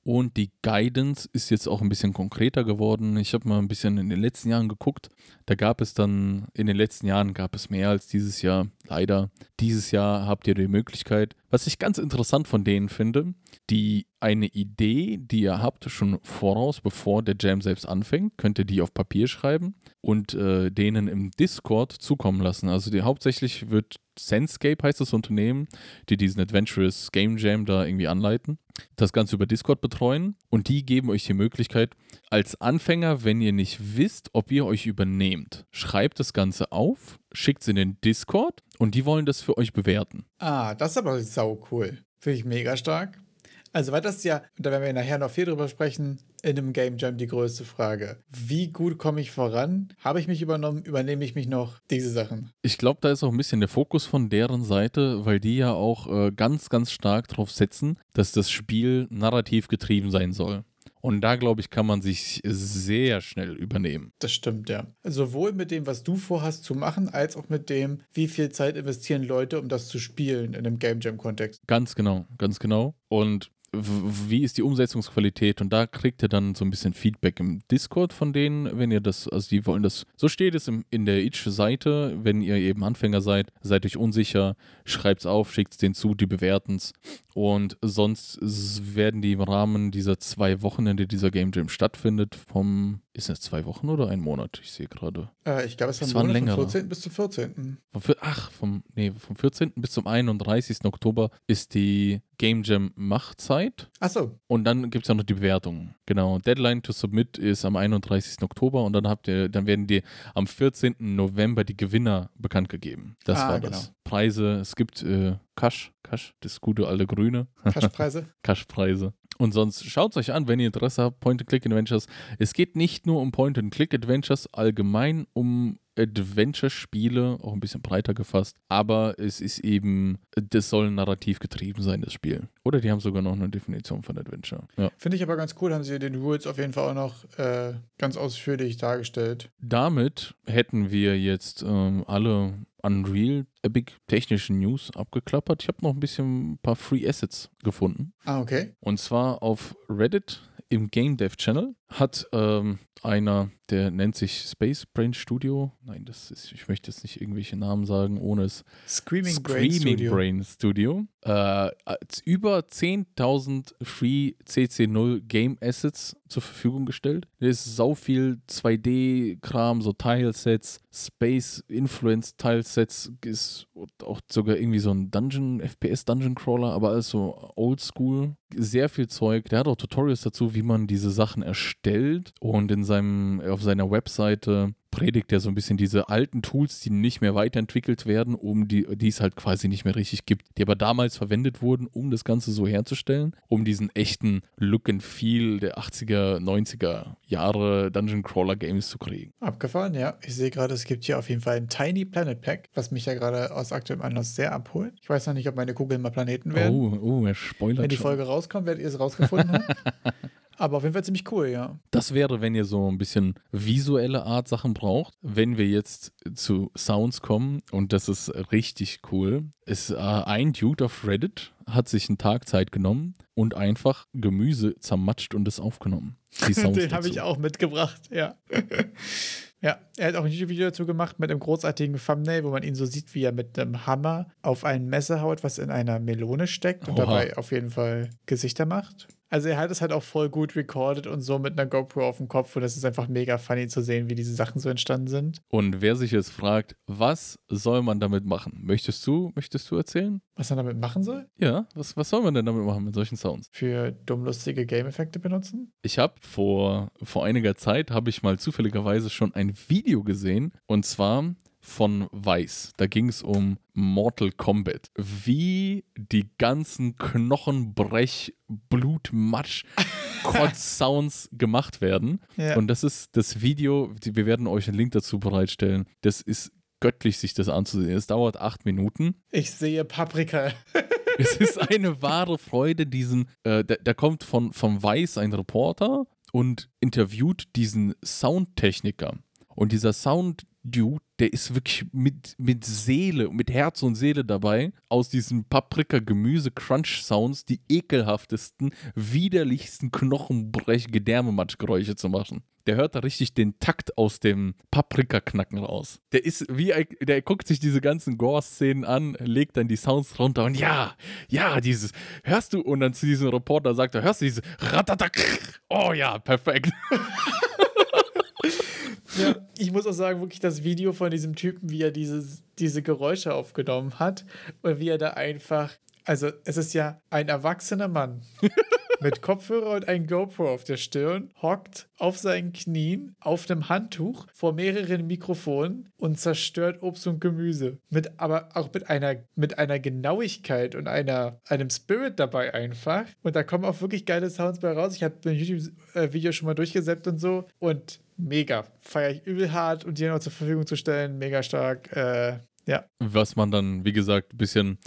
Und die Guidance ist jetzt auch ein bisschen konkreter geworden. Ich habe mal ein bisschen in den letzten Jahren geguckt. Da gab es dann, in den letzten Jahren gab es mehr als dieses Jahr, leider. Dieses Jahr habt ihr die Möglichkeit, was ich ganz interessant von denen finde, die eine Idee, die ihr habt, schon voraus, bevor der Jam selbst anfängt, könnt ihr die auf Papier schreiben und äh, denen im Discord zukommen lassen. Also die, hauptsächlich wird Senscape heißt das Unternehmen, die diesen Adventurous Game Jam da irgendwie anleiten, das Ganze über Discord betreuen und die geben euch die Möglichkeit, als Anfänger, wenn ihr nicht wisst, ob ihr euch übernehmt, schreibt das Ganze auf, schickt es in den Discord und die wollen das für euch bewerten. Ah, das ist aber sau cool. Finde ich mega stark. Also, weil das ist ja, da werden wir nachher noch viel drüber sprechen, in einem Game Jam die größte Frage. Wie gut komme ich voran? Habe ich mich übernommen? Übernehme ich mich noch? Diese Sachen. Ich glaube, da ist auch ein bisschen der Fokus von deren Seite, weil die ja auch äh, ganz, ganz stark darauf setzen, dass das Spiel narrativ getrieben sein soll. Und da, glaube ich, kann man sich sehr schnell übernehmen. Das stimmt, ja. Sowohl mit dem, was du vorhast zu machen, als auch mit dem, wie viel Zeit investieren Leute, um das zu spielen in einem Game Jam-Kontext. Ganz genau, ganz genau. Und wie ist die Umsetzungsqualität und da kriegt ihr dann so ein bisschen Feedback im Discord von denen, wenn ihr das, also die wollen das, so steht es im, in der Itch-Seite, wenn ihr eben Anfänger seid, seid euch unsicher, schreibt es auf, schickt es denen zu, die bewerten es und sonst werden die im Rahmen dieser zwei Wochenende dieser Game Jam stattfindet, vom, ist es zwei Wochen oder ein Monat? Ich sehe gerade. Äh, ich glaube, es, es war ein vom 14. bis zum 14. Vom, ach, vom, nee, vom 14. bis zum 31. Oktober ist die Game Jam Machzeit. Ach so. Und dann gibt es ja noch die Bewertung. Genau. Deadline to submit ist am 31. Oktober und dann habt ihr, dann werden dir am 14. November die Gewinner bekannt gegeben. Das ah, war genau. das. Preise, es gibt äh, Cash, Cash, das gute alte Grüne. Cashpreise. Cashpreise. Und sonst schaut es euch an, wenn ihr Interesse habt, Point-and-Click-Adventures. Es geht nicht nur um Point-and-Click-Adventures, allgemein um Adventure-Spiele, auch ein bisschen breiter gefasst, aber es ist eben, das soll narrativ getrieben sein, das Spiel. Oder die haben sogar noch eine Definition von Adventure. Ja. Finde ich aber ganz cool, haben sie den Rules auf jeden Fall auch noch äh, ganz ausführlich dargestellt. Damit hätten wir jetzt ähm, alle Unreal Epic technischen News abgeklappert. Ich habe noch ein bisschen ein paar Free Assets gefunden. Ah, okay. Und zwar auf Reddit im Game Dev Channel hat ähm, einer, der nennt sich Space Brain Studio. Nein, das ist, ich möchte jetzt nicht irgendwelche Namen sagen, ohne es. Screaming, Screaming Brain Studio. Brain Studio. Äh, über 10.000 Free CC0 Game Assets zur Verfügung gestellt. Da ist sau viel 2D-Kram, so Tilesets, Space Influence Tilesets, ist auch sogar irgendwie so ein Dungeon, FPS Dungeon Crawler, aber alles so oldschool. Sehr viel Zeug. Der hat auch Tutorials dazu, wie man diese Sachen erstellt und in seinem, auf seiner Webseite predigt er so ein bisschen diese alten Tools, die nicht mehr weiterentwickelt werden, um die, die es halt quasi nicht mehr richtig gibt, die aber damals verwendet wurden, um das Ganze so herzustellen, um diesen echten Look and Feel der 80er, 90er Jahre Dungeon Crawler Games zu kriegen. Abgefahren, ja. Ich sehe gerade, es gibt hier auf jeden Fall ein Tiny Planet Pack, was mich ja gerade aus aktuellem Anlass sehr abholt. Ich weiß noch nicht, ob meine Kugeln mal Planeten werden. Oh, oh, er spoilert Wenn die Folge schon. rauskommt, werdet ihr es rausgefunden haben. Aber auf jeden Fall ziemlich cool, ja. Das wäre, wenn ihr so ein bisschen visuelle Art Sachen braucht. Wenn wir jetzt zu Sounds kommen, und das ist richtig cool, ist äh, ein Dude auf Reddit hat sich einen Tag Zeit genommen und einfach Gemüse zermatscht und es aufgenommen. Den habe ich auch mitgebracht, ja. Ja, er hat auch ein YouTube-Video dazu gemacht mit einem großartigen Thumbnail, wo man ihn so sieht, wie er mit einem Hammer auf ein Messer haut, was in einer Melone steckt und Oha. dabei auf jeden Fall Gesichter macht. Also er hat es halt auch voll gut recorded und so mit einer GoPro auf dem Kopf und das ist einfach mega funny zu sehen, wie diese Sachen so entstanden sind. Und wer sich jetzt fragt, was soll man damit machen? Möchtest du, möchtest du erzählen? Was man damit machen soll? Ja, was, was soll man denn damit machen mit solchen Sounds? Für dummlustige Game-Effekte benutzen? Ich habe vor, vor einiger Zeit, habe ich mal zufälligerweise schon ein Video gesehen und zwar von Weiß. Da ging es um Mortal Kombat. Wie die ganzen Knochenbrech, Blutmatsch, Kotz-Sounds gemacht werden. Ja. Und das ist das Video, wir werden euch einen Link dazu bereitstellen. Das ist göttlich, sich das anzusehen. Es dauert acht Minuten. Ich sehe Paprika. es ist eine wahre Freude, diesen, äh, da, da kommt von, von Weiß ein Reporter und interviewt diesen Soundtechniker. Und dieser Sound Dude, der ist wirklich mit, mit Seele, mit Herz und Seele dabei, aus diesen Paprika-Gemüse-Crunch-Sounds die ekelhaftesten, widerlichsten Knochenbrech-Gedärmematschgeräusche zu machen. Der hört da richtig den Takt aus dem Paprika-Knacken raus. Der ist wie, der guckt sich diese ganzen Gore-Szenen an, legt dann die Sounds runter und ja, ja, dieses, hörst du, und dann zu diesem Reporter sagt er, hörst du dieses Ratatak? Oh ja, perfekt. ja, ich muss auch sagen, wirklich das Video von diesem Typen, wie er dieses, diese Geräusche aufgenommen hat und wie er da einfach, also es ist ja ein erwachsener Mann mit Kopfhörer und ein GoPro auf der Stirn, hockt auf seinen Knien auf einem Handtuch vor mehreren Mikrofonen und zerstört Obst und Gemüse. Mit, aber auch mit einer, mit einer Genauigkeit und einer, einem Spirit dabei einfach. Und da kommen auch wirklich geile Sounds bei raus. Ich habe ein YouTube-Video schon mal durchgesetzt und so. Und mega. Feiere ich übel hart und die noch zur Verfügung zu stellen, mega stark. Äh, ja. Was man dann, wie gesagt, ein bisschen,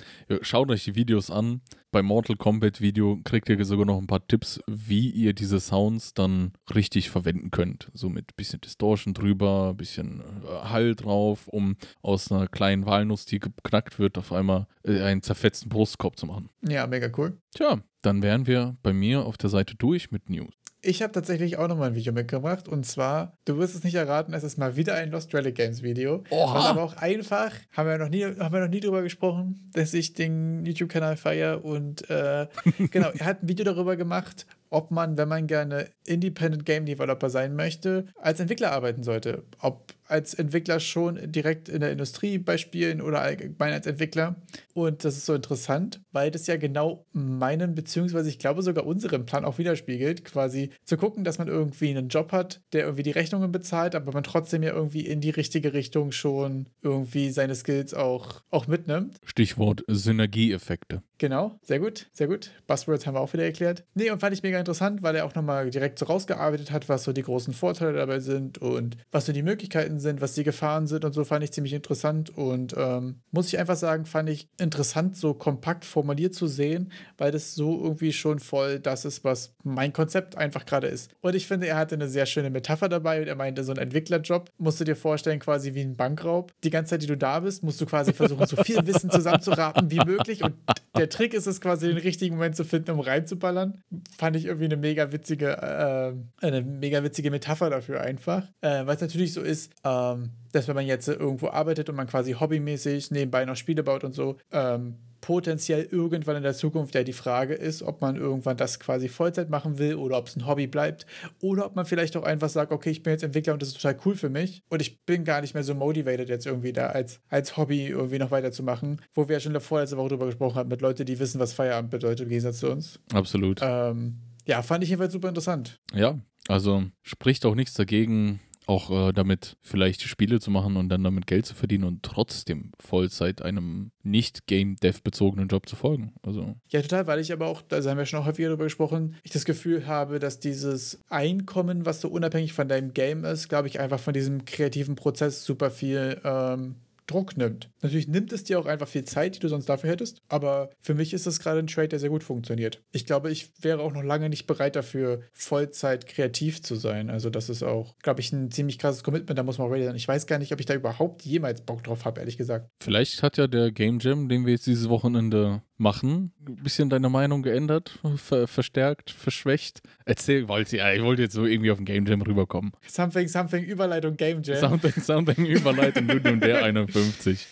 schaut euch die Videos an. Beim Mortal Kombat Video kriegt ihr sogar noch ein paar Tipps, wie ihr diese Sounds dann richtig verwenden könnt. So mit ein bisschen Distortion drüber, ein bisschen äh, Hall drauf, um aus einer kleinen Walnuss, die geknackt wird, auf einmal äh, einen zerfetzten Brustkorb zu machen. Ja, mega cool. Tja, dann wären wir bei mir auf der Seite durch mit News. Ich habe tatsächlich auch nochmal ein Video mitgebracht und zwar, du wirst es nicht erraten, es ist mal wieder ein Lost Relic Games Video. Oha. Was aber auch einfach, haben wir noch nie, haben wir noch nie drüber gesprochen, dass ich den YouTube-Kanal feiere und äh, genau, er hat ein Video darüber gemacht, ob man, wenn man gerne Independent Game Developer sein möchte, als Entwickler arbeiten sollte. Ob als Entwickler schon direkt in der Industrie bei Spielen oder allgemein als Entwickler. Und das ist so interessant, weil das ja genau meinen, beziehungsweise ich glaube sogar unseren Plan auch widerspiegelt, quasi zu gucken, dass man irgendwie einen Job hat, der irgendwie die Rechnungen bezahlt, aber man trotzdem ja irgendwie in die richtige Richtung schon irgendwie seine Skills auch, auch mitnimmt. Stichwort Synergieeffekte. Genau, sehr gut, sehr gut. Buzzwords haben wir auch wieder erklärt. Nee, und fand ich mega interessant, weil er auch nochmal direkt so rausgearbeitet hat, was so die großen Vorteile dabei sind und was so die Möglichkeiten sind, was die Gefahren sind und so fand ich ziemlich interessant und ähm, muss ich einfach sagen, fand ich interessant, so kompakt formuliert zu sehen, weil das so irgendwie schon voll das ist, was mein Konzept einfach gerade ist. Und ich finde, er hatte eine sehr schöne Metapher dabei und er meinte, so ein Entwicklerjob musst du dir vorstellen, quasi wie ein Bankraub. Die ganze Zeit, die du da bist, musst du quasi versuchen, so viel Wissen zusammenzuraten wie möglich und der Trick ist es quasi, den richtigen Moment zu finden, um reinzuballern. Fand ich irgendwie eine mega witzige, äh, eine mega witzige Metapher dafür einfach. Äh, Weil es natürlich so ist, ähm, dass wenn man jetzt irgendwo arbeitet und man quasi hobbymäßig nebenbei noch Spiele baut und so, ähm, potenziell irgendwann in der Zukunft ja die Frage ist, ob man irgendwann das quasi Vollzeit machen will oder ob es ein Hobby bleibt oder ob man vielleicht auch einfach sagt, okay, ich bin jetzt Entwickler und das ist total cool für mich und ich bin gar nicht mehr so motivated jetzt irgendwie da als, als Hobby irgendwie noch weiterzumachen, wo wir ja schon vorletzten Woche drüber gesprochen haben mit Leuten, die wissen, was Feierabend bedeutet im Gegensatz zu uns. Absolut. Ähm, ja, fand ich jedenfalls super interessant. Ja, also spricht auch nichts dagegen, auch äh, damit vielleicht Spiele zu machen und dann damit Geld zu verdienen und trotzdem Vollzeit einem nicht Game-Dev-bezogenen Job zu folgen. Also. Ja, total, weil ich aber auch, da haben wir schon auch häufiger darüber gesprochen, ich das Gefühl habe, dass dieses Einkommen, was so unabhängig von deinem Game ist, glaube ich, einfach von diesem kreativen Prozess super viel ähm, Druck nimmt. Natürlich nimmt es dir auch einfach viel Zeit, die du sonst dafür hättest, aber für mich ist das gerade ein Trade, der sehr gut funktioniert. Ich glaube, ich wäre auch noch lange nicht bereit dafür, Vollzeit kreativ zu sein. Also das ist auch, glaube ich, ein ziemlich krasses Commitment, da muss man ready sein. Ich weiß gar nicht, ob ich da überhaupt jemals Bock drauf habe, ehrlich gesagt. Vielleicht hat ja der Game Jam, den wir jetzt dieses Wochenende machen, ein bisschen deine Meinung geändert, ver verstärkt, verschwächt. Erzähl, wollte ja, ich wollte jetzt so irgendwie auf den Game Jam rüberkommen. Something, something, Überleitung Game Jam. Something, something, Überleitung, du und der 51.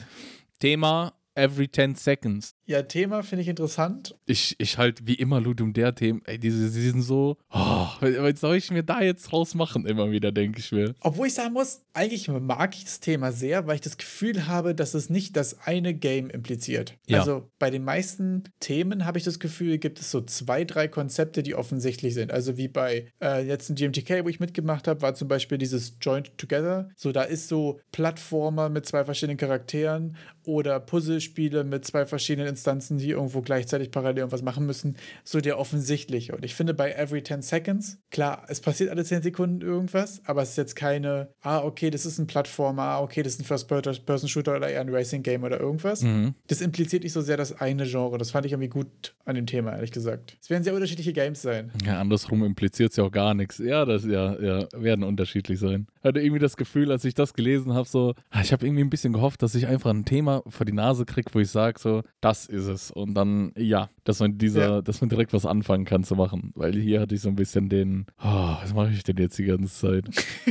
Thema every 10 seconds. Ja, Thema finde ich interessant. Ich, ich halt wie immer Ludum der Themen, ey, diese, die sind so, oh, was soll ich mir da jetzt draus machen, immer wieder, denke ich mir. Obwohl ich sagen muss, eigentlich mag ich das Thema sehr, weil ich das Gefühl habe, dass es nicht das eine Game impliziert. Ja. Also bei den meisten Themen habe ich das Gefühl, gibt es so zwei, drei Konzepte, die offensichtlich sind. Also wie bei äh, jetzt ein GMTK, wo ich mitgemacht habe, war zum Beispiel dieses Joint Together. So, da ist so Plattformer mit zwei verschiedenen Charakteren oder Puzzlespiele mit zwei verschiedenen Instanzen, die irgendwo gleichzeitig parallel irgendwas machen müssen, so der offensichtliche. Und ich finde bei every 10 seconds, klar, es passiert alle 10 Sekunden irgendwas, aber es ist jetzt keine, ah, okay, das ist ein Plattformer, ah, okay, das ist ein First-Person-Shooter oder eher ein Racing-Game oder irgendwas. Mhm. Das impliziert nicht so sehr das eine Genre. Das fand ich irgendwie gut an dem Thema, ehrlich gesagt. Es werden sehr unterschiedliche Games sein. Ja, andersrum impliziert es ja auch gar nichts. Ja, das ja, ja, werden unterschiedlich sein. Hatte irgendwie das Gefühl, als ich das gelesen habe, so, ah, ich habe irgendwie ein bisschen gehofft, dass ich einfach ein Thema vor die Nase kriege, wo ich sage, so, das ist es. Und dann, ja, dass man dieser, ja. dass man direkt was anfangen kann zu machen. Weil hier hatte ich so ein bisschen den, oh, was mache ich denn jetzt die ganze Zeit?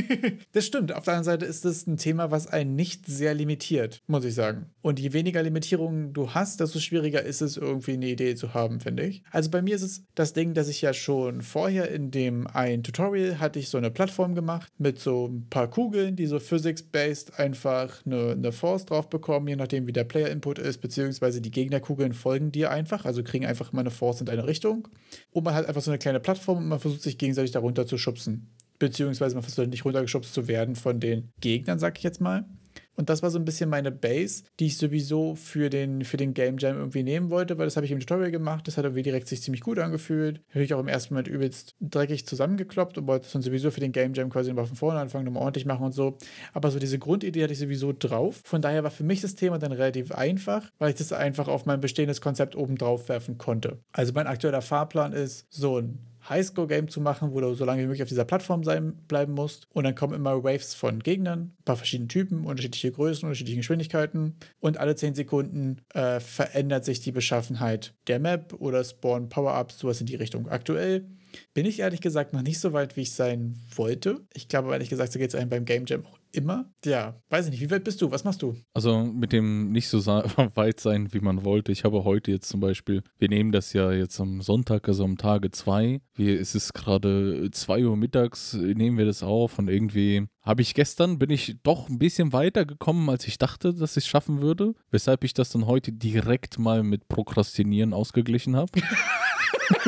das stimmt. Auf der anderen Seite ist es ein Thema, was einen nicht sehr limitiert, muss ich sagen. Und je weniger Limitierungen du hast, desto schwieriger ist es, irgendwie eine Idee zu haben, finde ich. Also bei mir ist es das Ding, dass ich ja schon vorher in dem ein Tutorial hatte ich so eine Plattform gemacht mit so ein paar Kugeln, die so physics-based einfach eine, eine Force drauf bekommen, je nachdem wie der Player-Input ist, beziehungsweise die Gegnerkugeln folgen dir einfach, also kriegen einfach immer eine Force in deine Richtung. Und man hat einfach so eine kleine Plattform und man versucht sich gegenseitig darunter zu schubsen. Beziehungsweise man versucht nicht runtergeschubst zu werden von den Gegnern, sag ich jetzt mal. Und das war so ein bisschen meine Base, die ich sowieso für den, für den Game Jam irgendwie nehmen wollte, weil das habe ich im Tutorial gemacht. Das hat irgendwie direkt sich ziemlich gut angefühlt. Habe ich auch im ersten Moment übelst dreckig zusammengekloppt und wollte es dann sowieso für den Game Jam quasi nochmal von vorne anfangen, nochmal ordentlich machen und so. Aber so diese Grundidee hatte ich sowieso drauf. Von daher war für mich das Thema dann relativ einfach, weil ich das einfach auf mein bestehendes Konzept oben drauf werfen konnte. Also mein aktueller Fahrplan ist so ein Highscore-Game zu machen, wo du so lange wie möglich auf dieser Plattform sein, bleiben musst. Und dann kommen immer Waves von Gegnern, ein paar verschiedene Typen, unterschiedliche Größen, unterschiedliche Geschwindigkeiten. Und alle 10 Sekunden äh, verändert sich die Beschaffenheit der Map oder spawnen Power-Ups, sowas in die Richtung. Aktuell bin ich ehrlich gesagt noch nicht so weit, wie ich sein wollte. Ich glaube ehrlich gesagt, so geht es einem beim Game Jam auch immer. Ja, weiß ich nicht. Wie weit bist du? Was machst du? Also mit dem nicht so weit sein, wie man wollte. Ich habe heute jetzt zum Beispiel, wir nehmen das ja jetzt am Sonntag, also am Tage zwei. es ist gerade zwei Uhr mittags, nehmen wir das auf und irgendwie habe ich gestern, bin ich doch ein bisschen weiter gekommen, als ich dachte, dass ich es schaffen würde. Weshalb ich das dann heute direkt mal mit Prokrastinieren ausgeglichen habe.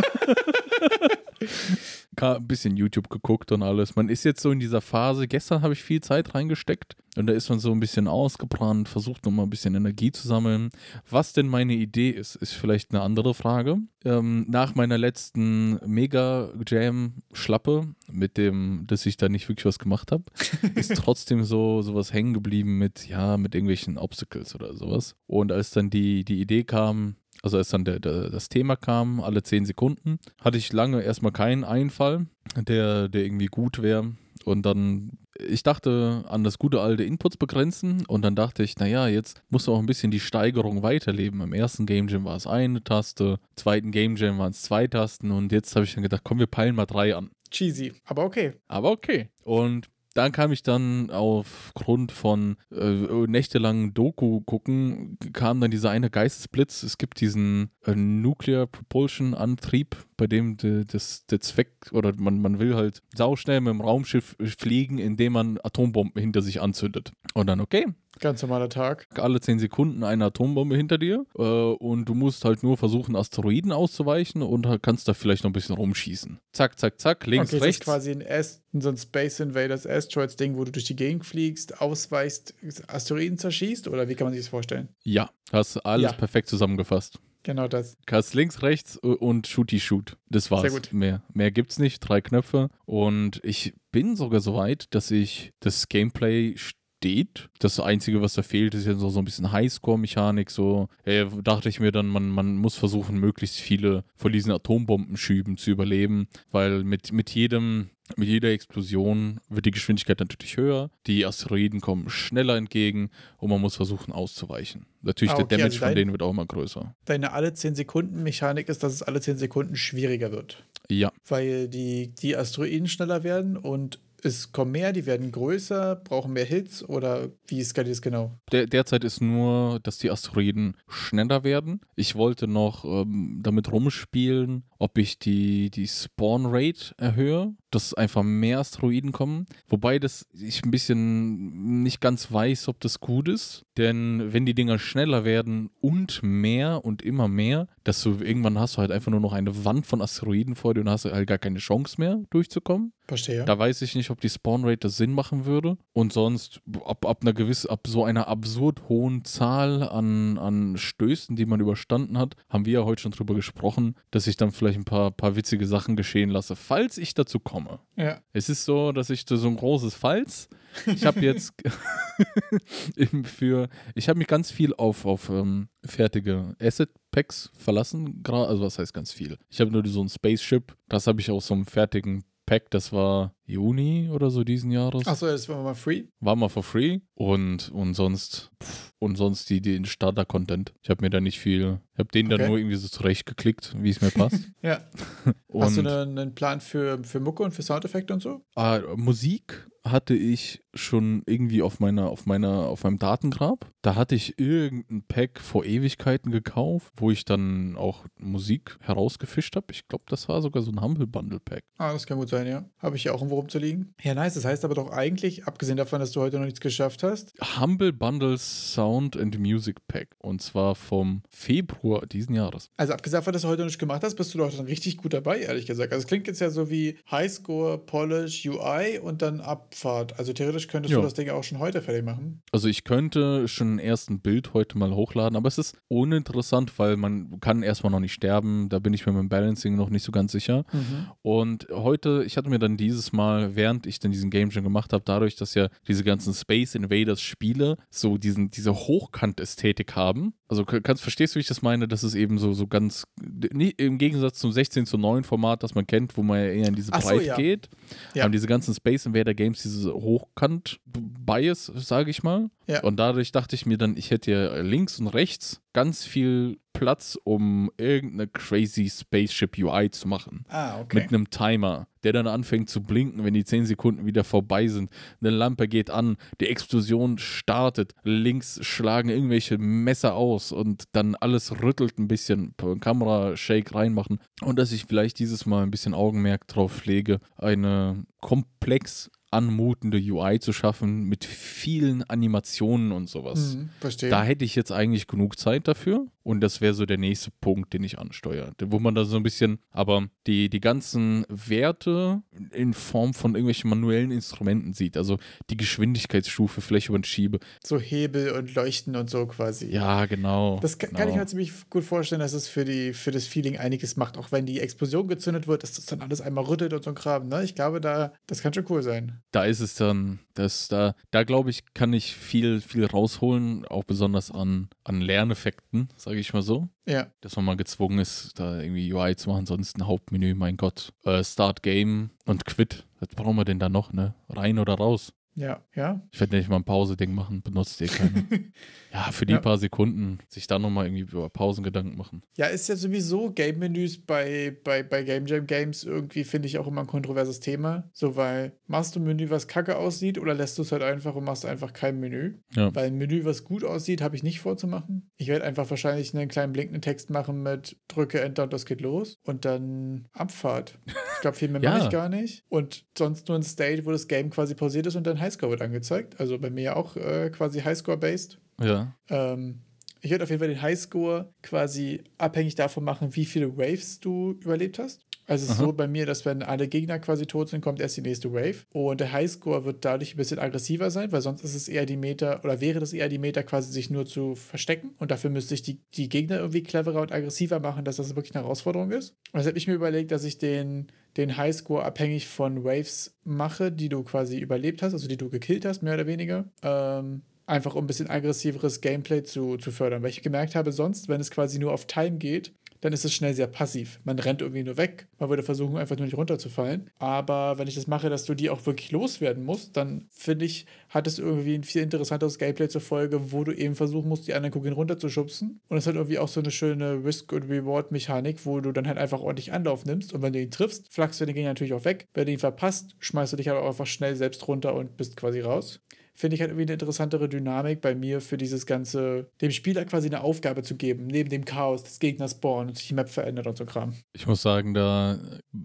ein bisschen YouTube geguckt und alles. Man ist jetzt so in dieser Phase. Gestern habe ich viel Zeit reingesteckt und da ist man so ein bisschen ausgebrannt, versucht nochmal ein bisschen Energie zu sammeln. Was denn meine Idee ist, ist vielleicht eine andere Frage. Ähm, nach meiner letzten Mega-Jam-Schlappe, mit dem, dass ich da nicht wirklich was gemacht habe, ist trotzdem so sowas hängen geblieben mit, ja, mit irgendwelchen Obstacles oder sowas. Und als dann die, die Idee kam, also als dann der, der, das Thema kam, alle zehn Sekunden, hatte ich lange erstmal keinen Einfall, der, der irgendwie gut wäre. Und dann, ich dachte an das gute alte Inputs begrenzen und dann dachte ich, naja, jetzt musst du auch ein bisschen die Steigerung weiterleben. Im ersten Game Jam war es eine Taste, im zweiten Game Jam waren es zwei Tasten und jetzt habe ich dann gedacht, komm, wir peilen mal drei an. Cheesy, aber okay. Aber okay. Und dann kam ich dann aufgrund von äh, nächtelangen Doku gucken, kam dann dieser eine Geistesblitz. Es gibt diesen äh, Nuclear Propulsion Antrieb, bei dem de, das, der Zweck oder man, man will halt sauschnell mit dem Raumschiff fliegen, indem man Atombomben hinter sich anzündet. Und dann, okay, Ganz normaler Tag. Alle 10 Sekunden eine Atombombe hinter dir äh, und du musst halt nur versuchen, Asteroiden auszuweichen und kannst da vielleicht noch ein bisschen rumschießen. Zack, zack, zack, links, okay, rechts. Das ist quasi ein, so ein Space Invaders Asteroids Ding, wo du durch die Gegend fliegst, ausweichst, Asteroiden zerschießt oder wie kann man sich das vorstellen? Ja, hast alles ja. perfekt zusammengefasst. Genau das. Kannst links, rechts und Shooty Shoot. Das war's. Sehr gut. Mehr, mehr gibt's nicht. Drei Knöpfe. Und ich bin sogar so weit, dass ich das Gameplay steht. Das Einzige, was da fehlt, ist ja so, so ein bisschen Highscore-Mechanik. So äh, dachte ich mir dann, man, man muss versuchen, möglichst viele von diesen Atombombenschüben zu überleben, weil mit, mit jedem mit jeder Explosion wird die Geschwindigkeit natürlich höher, die Asteroiden kommen schneller entgegen und man muss versuchen auszuweichen. Natürlich ah, okay, der Damage also dein, von denen wird auch immer größer. Deine alle 10 Sekunden Mechanik ist, dass es alle 10 Sekunden schwieriger wird. Ja. Weil die, die Asteroiden schneller werden und es kommen mehr, die werden größer, brauchen mehr Hits oder wie skaliert es genau? Der, derzeit ist nur, dass die Asteroiden schneller werden. Ich wollte noch ähm, damit rumspielen, ob ich die, die Spawn Rate erhöhe, dass einfach mehr Asteroiden kommen. Wobei das ich ein bisschen nicht ganz weiß, ob das gut ist. Denn wenn die Dinger schneller werden und mehr und immer mehr, dass du irgendwann hast du halt einfach nur noch eine Wand von Asteroiden vor dir und hast halt gar keine Chance mehr durchzukommen. Verstehe. Da weiß ich nicht, ob die Spawnrate Sinn machen würde. Und sonst ab, ab einer gewissen, ab so einer absurd hohen Zahl an, an Stößen, die man überstanden hat, haben wir ja heute schon drüber gesprochen, dass ich dann vielleicht ein paar, paar witzige Sachen geschehen lasse, falls ich dazu komme. Ja. Es ist so, dass ich so ein großes Falls. Ich habe jetzt für, ich habe mich ganz viel auf, auf ähm, fertige Asset Packs verlassen, also was heißt ganz viel. Ich habe nur so ein Spaceship, das habe ich aus so einem fertigen Pack, das war Juni oder so diesen Jahres. Achso, das war mal free? War mal for free und, und sonst und sonst die, den Starter-Content. Ich habe mir da nicht viel, ich habe den okay. dann nur irgendwie so zurechtgeklickt, wie es mir passt. ja. Hast du einen, einen Plan für, für Mucke und für Soundeffekte und so? Ah, Musik hatte ich schon irgendwie auf meiner, auf meiner, auf meinem Datengrab. Da hatte ich irgendein Pack vor Ewigkeiten gekauft, wo ich dann auch Musik herausgefischt habe. Ich glaube, das war sogar so ein Humble Bundle Pack. Ah, das kann gut sein, ja. Habe ich ja auch irgendwo rumzuliegen. Ja, nice. Das heißt aber doch eigentlich, abgesehen davon, dass du heute noch nichts geschafft hast. Humble Bundle Sound and Music Pack. Und zwar vom Februar diesen Jahres. Also abgesehen davon, dass du heute noch nicht gemacht hast, bist du doch dann richtig gut dabei, ehrlich gesagt. Also es klingt jetzt ja so wie Highscore, Polish, UI und dann Abfahrt. Also theoretisch könntest jo. du das Ding auch schon heute fertig machen. Also ich könnte schon ein erstes Bild heute mal hochladen, aber es ist uninteressant, weil man kann erstmal noch nicht sterben. Da bin ich mir mit dem Balancing noch nicht so ganz sicher. Mhm. Und heute, ich hatte mir dann dieses Mal, während ich dann diesen Game schon gemacht habe, dadurch, dass ja diese ganzen Space Invaders Spiele so diesen, diese Hochkant-Ästhetik haben. Also kannst, verstehst du, wie ich das meine? Das ist eben so, so ganz, nie, im Gegensatz zum 16 zu 9 Format, das man kennt, wo man ja eher in diese Breite so, ja. geht, ja. haben diese ganzen Space Invader Games diese Hochkant-Bias, sage ich mal. Ja. Und dadurch dachte ich mir dann, ich hätte ja links und rechts ganz viel Platz, um irgendeine crazy Spaceship UI zu machen. Ah, okay. Mit einem Timer, der dann anfängt zu blinken, wenn die 10 Sekunden wieder vorbei sind. Eine Lampe geht an, die Explosion startet, links schlagen irgendwelche Messer aus und dann alles rüttelt ein bisschen, Kamera-Shake reinmachen. Und dass ich vielleicht dieses Mal ein bisschen Augenmerk drauf lege, eine komplex anmutende UI zu schaffen mit vielen Animationen und sowas. Mhm, verstehe. Da hätte ich jetzt eigentlich genug Zeit dafür. Und das wäre so der nächste Punkt, den ich ansteuere. Wo man da so ein bisschen, aber die, die ganzen Werte in Form von irgendwelchen manuellen Instrumenten sieht. Also die Geschwindigkeitsstufe vielleicht über den Schiebe. So Hebel und Leuchten und so quasi. Ja, genau. Das kann, genau. kann ich mir ziemlich gut vorstellen, dass es für, die, für das Feeling einiges macht. Auch wenn die Explosion gezündet wird, dass das dann alles einmal rüttelt und so ein Kram. Ne? Ich glaube, da, das kann schon cool sein. Da ist es dann, dass da, da glaube ich, kann ich viel, viel rausholen, auch besonders an, an Lerneffekten, sage sage ich mal so. Ja. Dass man mal gezwungen ist, da irgendwie UI zu machen, sonst ein Hauptmenü, mein Gott. Äh, Start Game und Quit. Was brauchen wir denn da noch, ne? Rein oder raus? Ja, ja. Ich werde nicht mal ein Pause-Ding machen, benutzt ihr keine. ja, für die ja. paar Sekunden sich da nochmal irgendwie über Pausen Gedanken machen. Ja, ist ja sowieso Game-Menüs bei, bei, bei Game Jam Games irgendwie, finde ich, auch immer ein kontroverses Thema. So, weil machst du ein Menü, was kacke aussieht, oder lässt du es halt einfach und machst einfach kein Menü? Ja. Weil ein Menü, was gut aussieht, habe ich nicht vorzumachen. Ich werde einfach wahrscheinlich einen kleinen blinkenden Text machen mit drücke Enter und das geht los. Und dann Abfahrt. Ich glaube, viel mehr ja. mache ich gar nicht. Und sonst nur ein State, wo das Game quasi pausiert ist und dann Highscore wird angezeigt. Also bei mir auch äh, quasi Highscore-based. Ja. Ähm, ich werde auf jeden Fall den Highscore quasi abhängig davon machen, wie viele Waves du überlebt hast. Also es ist Aha. so bei mir, dass wenn alle Gegner quasi tot sind, kommt erst die nächste Wave. Und der Highscore wird dadurch ein bisschen aggressiver sein, weil sonst ist es eher die Meter, oder wäre das eher die Meter quasi sich nur zu verstecken. Und dafür müsste ich die, die Gegner irgendwie cleverer und aggressiver machen, dass das wirklich eine Herausforderung ist. Und das habe ich mir überlegt, dass ich den, den Highscore abhängig von Waves mache, die du quasi überlebt hast, also die du gekillt hast, mehr oder weniger. Ähm, einfach um ein bisschen aggressiveres Gameplay zu, zu fördern. Weil ich gemerkt habe, sonst, wenn es quasi nur auf Time geht, dann ist es schnell sehr passiv. Man rennt irgendwie nur weg. Man würde versuchen, einfach nur nicht runterzufallen. Aber wenn ich das mache, dass du die auch wirklich loswerden musst, dann finde ich, hat es irgendwie ein viel interessanteres Gameplay zur Folge, wo du eben versuchen musst, die anderen Kugeln runterzuschubsen. Und es hat irgendwie auch so eine schöne Risk- und Reward-Mechanik, wo du dann halt einfach ordentlich Anlauf nimmst. Und wenn du ihn triffst, flachst du den Gegner natürlich auch weg. Wenn du ihn verpasst, schmeißt du dich aber einfach schnell selbst runter und bist quasi raus finde ich halt irgendwie eine interessantere Dynamik bei mir für dieses ganze, dem Spieler quasi eine Aufgabe zu geben, neben dem Chaos des Gegners spawnen und sich die Map verändert und so Kram. Ich muss sagen, da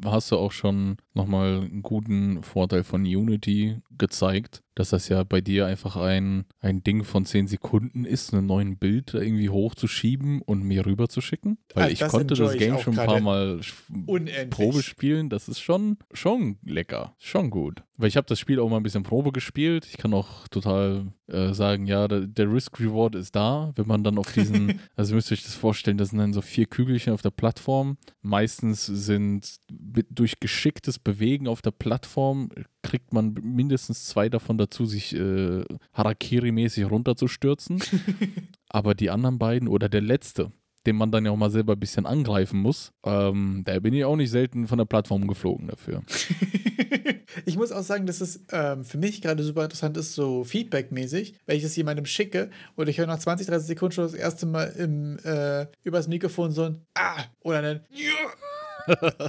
hast du auch schon nochmal einen guten Vorteil von Unity gezeigt, dass das ja bei dir einfach ein, ein Ding von 10 Sekunden ist, einen neuen Bild irgendwie hochzuschieben und mir rüber zu schicken. Weil also ich konnte das Game schon ein paar Mal unendlich. Probe spielen. Das ist schon, schon lecker. Schon gut. Weil ich habe das Spiel auch mal ein bisschen Probe gespielt. Ich kann auch total äh, sagen, ja, der, der Risk-Reward ist da, wenn man dann auf diesen, also müsst ihr euch das vorstellen, das sind dann so vier Kügelchen auf der Plattform. Meistens sind durch geschicktes Bewegen auf der Plattform kriegt man mindestens zwei davon dazu, sich äh, Harakiri-mäßig runterzustürzen. Aber die anderen beiden oder der letzte, den man dann ja auch mal selber ein bisschen angreifen muss, ähm, da bin ich auch nicht selten von der Plattform geflogen dafür. ich muss auch sagen, dass es ähm, für mich gerade super interessant ist, so Feedback-mäßig, wenn ich es jemandem schicke und ich höre nach 20, 30 Sekunden schon das erste Mal im, äh, übers Mikrofon so ein Ah oder ein Ja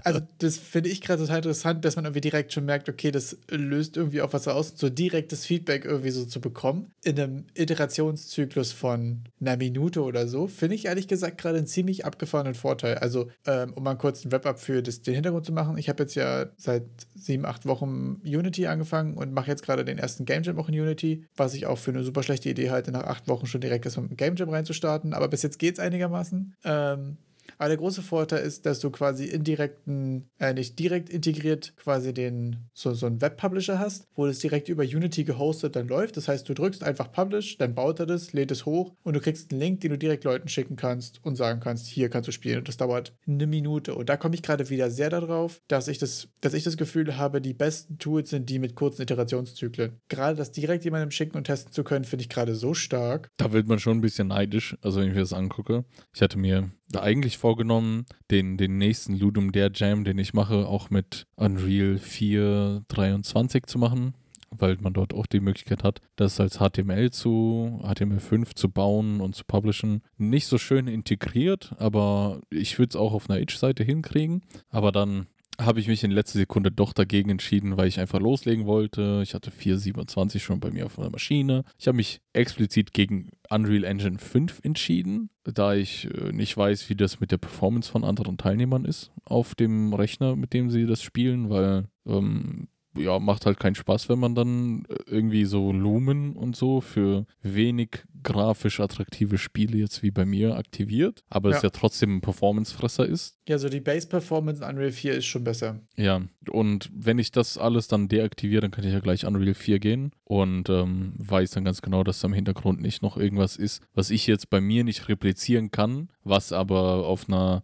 also, das finde ich gerade total interessant, dass man irgendwie direkt schon merkt, okay, das löst irgendwie auch was aus, so direktes Feedback irgendwie so zu bekommen. In einem Iterationszyklus von einer Minute oder so, finde ich ehrlich gesagt gerade einen ziemlich abgefahrenen Vorteil. Also, ähm, um mal kurz ein Wrap-up für das, den Hintergrund zu machen, ich habe jetzt ja seit sieben, acht Wochen Unity angefangen und mache jetzt gerade den ersten Game Jam auch in Unity, was ich auch für eine super schlechte Idee halte, nach acht Wochen schon direkt erstmal mit Game Jam reinzustarten. Aber bis jetzt geht es einigermaßen. Ähm, aber der große Vorteil ist, dass du quasi indirekten, äh, nicht direkt integriert quasi den, so, so einen Web-Publisher hast, wo das direkt über Unity gehostet dann läuft. Das heißt, du drückst einfach Publish, dann baut er das, lädt es hoch und du kriegst einen Link, den du direkt Leuten schicken kannst und sagen kannst, hier kannst du spielen. Und das dauert eine Minute. Und da komme ich gerade wieder sehr darauf, dass ich das, dass ich das Gefühl habe, die besten Tools sind die mit kurzen Iterationszyklen. Gerade das direkt jemandem schicken und testen zu können, finde ich gerade so stark. Da wird man schon ein bisschen neidisch, also wenn ich mir das angucke. Ich hatte mir eigentlich vorgenommen, den, den nächsten Ludum Dare Jam, den ich mache, auch mit Unreal 4 23 zu machen, weil man dort auch die Möglichkeit hat, das als HTML zu, HTML5 zu bauen und zu publishen. Nicht so schön integriert, aber ich würde es auch auf einer Itch-Seite hinkriegen. Aber dann habe ich mich in letzter Sekunde doch dagegen entschieden, weil ich einfach loslegen wollte. Ich hatte 4.27 schon bei mir auf der Maschine. Ich habe mich explizit gegen Unreal Engine 5 entschieden, da ich äh, nicht weiß, wie das mit der Performance von anderen Teilnehmern ist auf dem Rechner, mit dem sie das spielen, weil ähm, ja, macht halt keinen Spaß, wenn man dann äh, irgendwie so Lumen und so für wenig grafisch attraktive Spiele jetzt wie bei mir aktiviert, aber ja. es ja trotzdem ein Performance-Fresser ist. Ja, so die Base-Performance in Unreal 4 ist schon besser. Ja, und wenn ich das alles dann deaktiviere, dann kann ich ja gleich Unreal 4 gehen und ähm, weiß dann ganz genau, dass da im Hintergrund nicht noch irgendwas ist, was ich jetzt bei mir nicht replizieren kann, was aber auf einer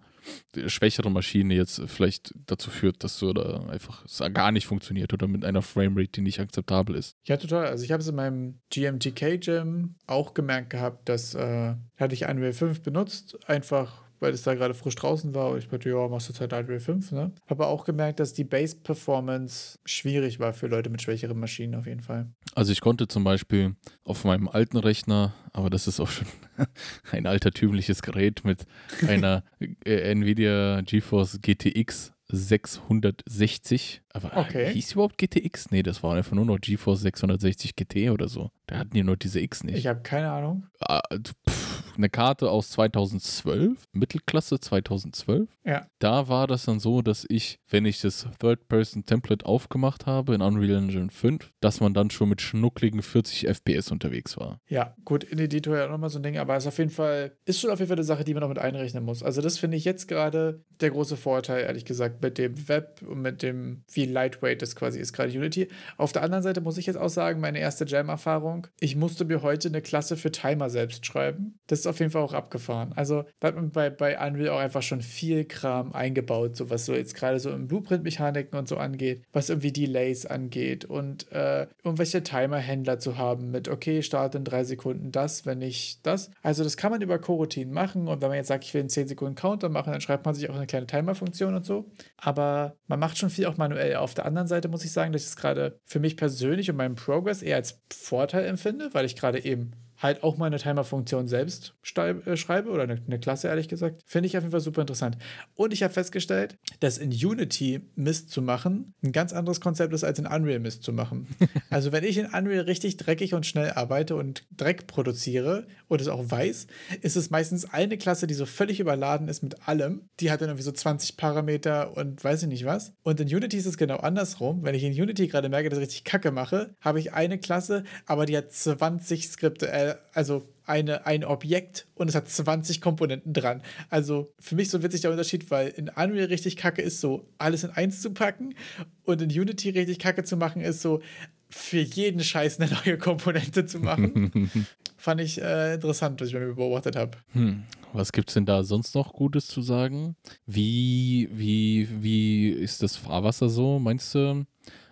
schwächere Maschine jetzt vielleicht dazu führt, dass so da einfach es gar nicht funktioniert oder mit einer Framerate, die nicht akzeptabel ist. Ja, total. Also ich habe es in meinem GMTK-Jam auch gemerkt gehabt, dass äh, hatte ich Unreal 5 benutzt, einfach weil es da gerade frisch draußen war. Und ich dachte, ja, machst du jetzt halt Unreal 5, ne? Habe auch gemerkt, dass die Base-Performance schwierig war für Leute mit schwächeren Maschinen auf jeden Fall. Also ich konnte zum Beispiel auf meinem alten Rechner, aber das ist auch schon ein altertümliches Gerät mit einer äh, Nvidia GeForce GTX 660. Aber okay. hieß überhaupt GTX? Nee, das war einfach nur noch GeForce 660 GT oder so. Da hatten die nur diese X nicht. Ich habe keine Ahnung. Ah, pff, eine Karte aus 2012, Mittelklasse 2012. Ja. Da war das dann so, dass ich, wenn ich das Third-Person-Template aufgemacht habe in Unreal Engine 5, dass man dann schon mit schnuckligen 40 FPS unterwegs war. Ja, gut, in Editor ja nochmal so ein Ding, aber es ist auf jeden Fall, ist schon auf jeden Fall eine Sache, die man noch mit einrechnen muss. Also das finde ich jetzt gerade der große Vorteil, ehrlich gesagt, mit dem Web und mit dem, wie lightweight das quasi ist, gerade Unity. Auf der anderen Seite muss ich jetzt auch sagen, meine erste Jam-Erfahrung, ich musste mir heute eine Klasse für Timer selbst schreiben. Das ist auf jeden Fall auch abgefahren. Also da hat man bei, bei Unreal auch einfach schon viel Kram eingebaut, so was so jetzt gerade so im Blueprint-Mechaniken und so angeht, was irgendwie Delays angeht und äh, irgendwelche Timer-Händler zu haben mit, okay, starte in drei Sekunden das, wenn nicht das. Also das kann man über Coroutine machen und wenn man jetzt sagt, ich will einen 10 Sekunden Counter machen, dann schreibt man sich auch eine kleine Timer-Funktion und so. Aber man macht schon viel auch manuell. Auf der anderen Seite muss ich sagen, dass ich es gerade für mich persönlich und meinen Progress eher als Vorteil empfinde, weil ich gerade eben halt auch mal eine Timer-Funktion selbst äh, schreibe oder eine, eine Klasse, ehrlich gesagt. Finde ich auf jeden Fall super interessant. Und ich habe festgestellt, dass in Unity Mist zu machen ein ganz anderes Konzept ist, als in Unreal Mist zu machen. also, wenn ich in Unreal richtig dreckig und schnell arbeite und Dreck produziere und es auch weiß, ist es meistens eine Klasse, die so völlig überladen ist mit allem. Die hat dann irgendwie so 20 Parameter und weiß ich nicht was. Und in Unity ist es genau andersrum. Wenn ich in Unity gerade merke, dass ich richtig Kacke mache, habe ich eine Klasse, aber die hat 20 Skripte, äh, also eine, ein Objekt und es hat 20 Komponenten dran. Also für mich so witzig der Unterschied, weil in Unreal richtig kacke ist, so alles in eins zu packen und in Unity richtig kacke zu machen, ist so für jeden Scheiß eine neue Komponente zu machen. Fand ich äh, interessant, was ich mir beobachtet habe. Hm. Was gibt es denn da sonst noch Gutes zu sagen? Wie, wie, wie ist das Fahrwasser so, meinst du?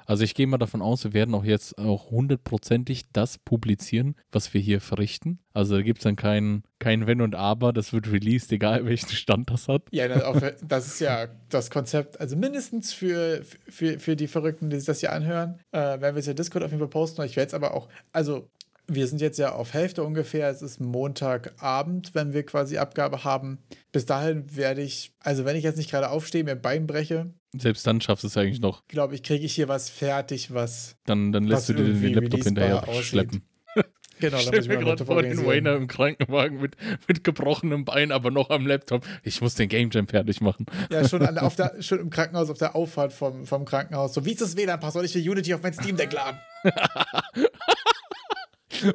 Also ich gehe mal davon aus, wir werden auch jetzt auch hundertprozentig das publizieren, was wir hier verrichten. Also da gibt es dann kein, kein Wenn und Aber, das wird released, egal welchen Stand das hat. Ja, das ist ja das Konzept, also mindestens für, für, für die Verrückten, die sich das hier anhören, äh, werden wir es ja Discord auf jeden Fall posten. Ich werde es aber auch, also wir sind jetzt ja auf Hälfte ungefähr. Es ist Montagabend, wenn wir quasi Abgabe haben. Bis dahin werde ich, also wenn ich jetzt nicht gerade aufstehe, mir Bein breche. Selbst dann schaffst du es eigentlich noch. Glaube ich, kriege ich hier was fertig, was. Dann, dann lässt du dir den Laptop hinterher aussieht. schleppen. Genau, ich stelle mir gerade vor den Wayner im Krankenwagen mit, mit gebrochenem Bein, aber noch am Laptop. Ich muss den Game Jam fertig machen. Ja, schon, an, auf der, schon im Krankenhaus, auf der Auffahrt vom, vom Krankenhaus. So, wie ist das WLAN-Passwort? Ich will Unity auf mein Steam Deck laden.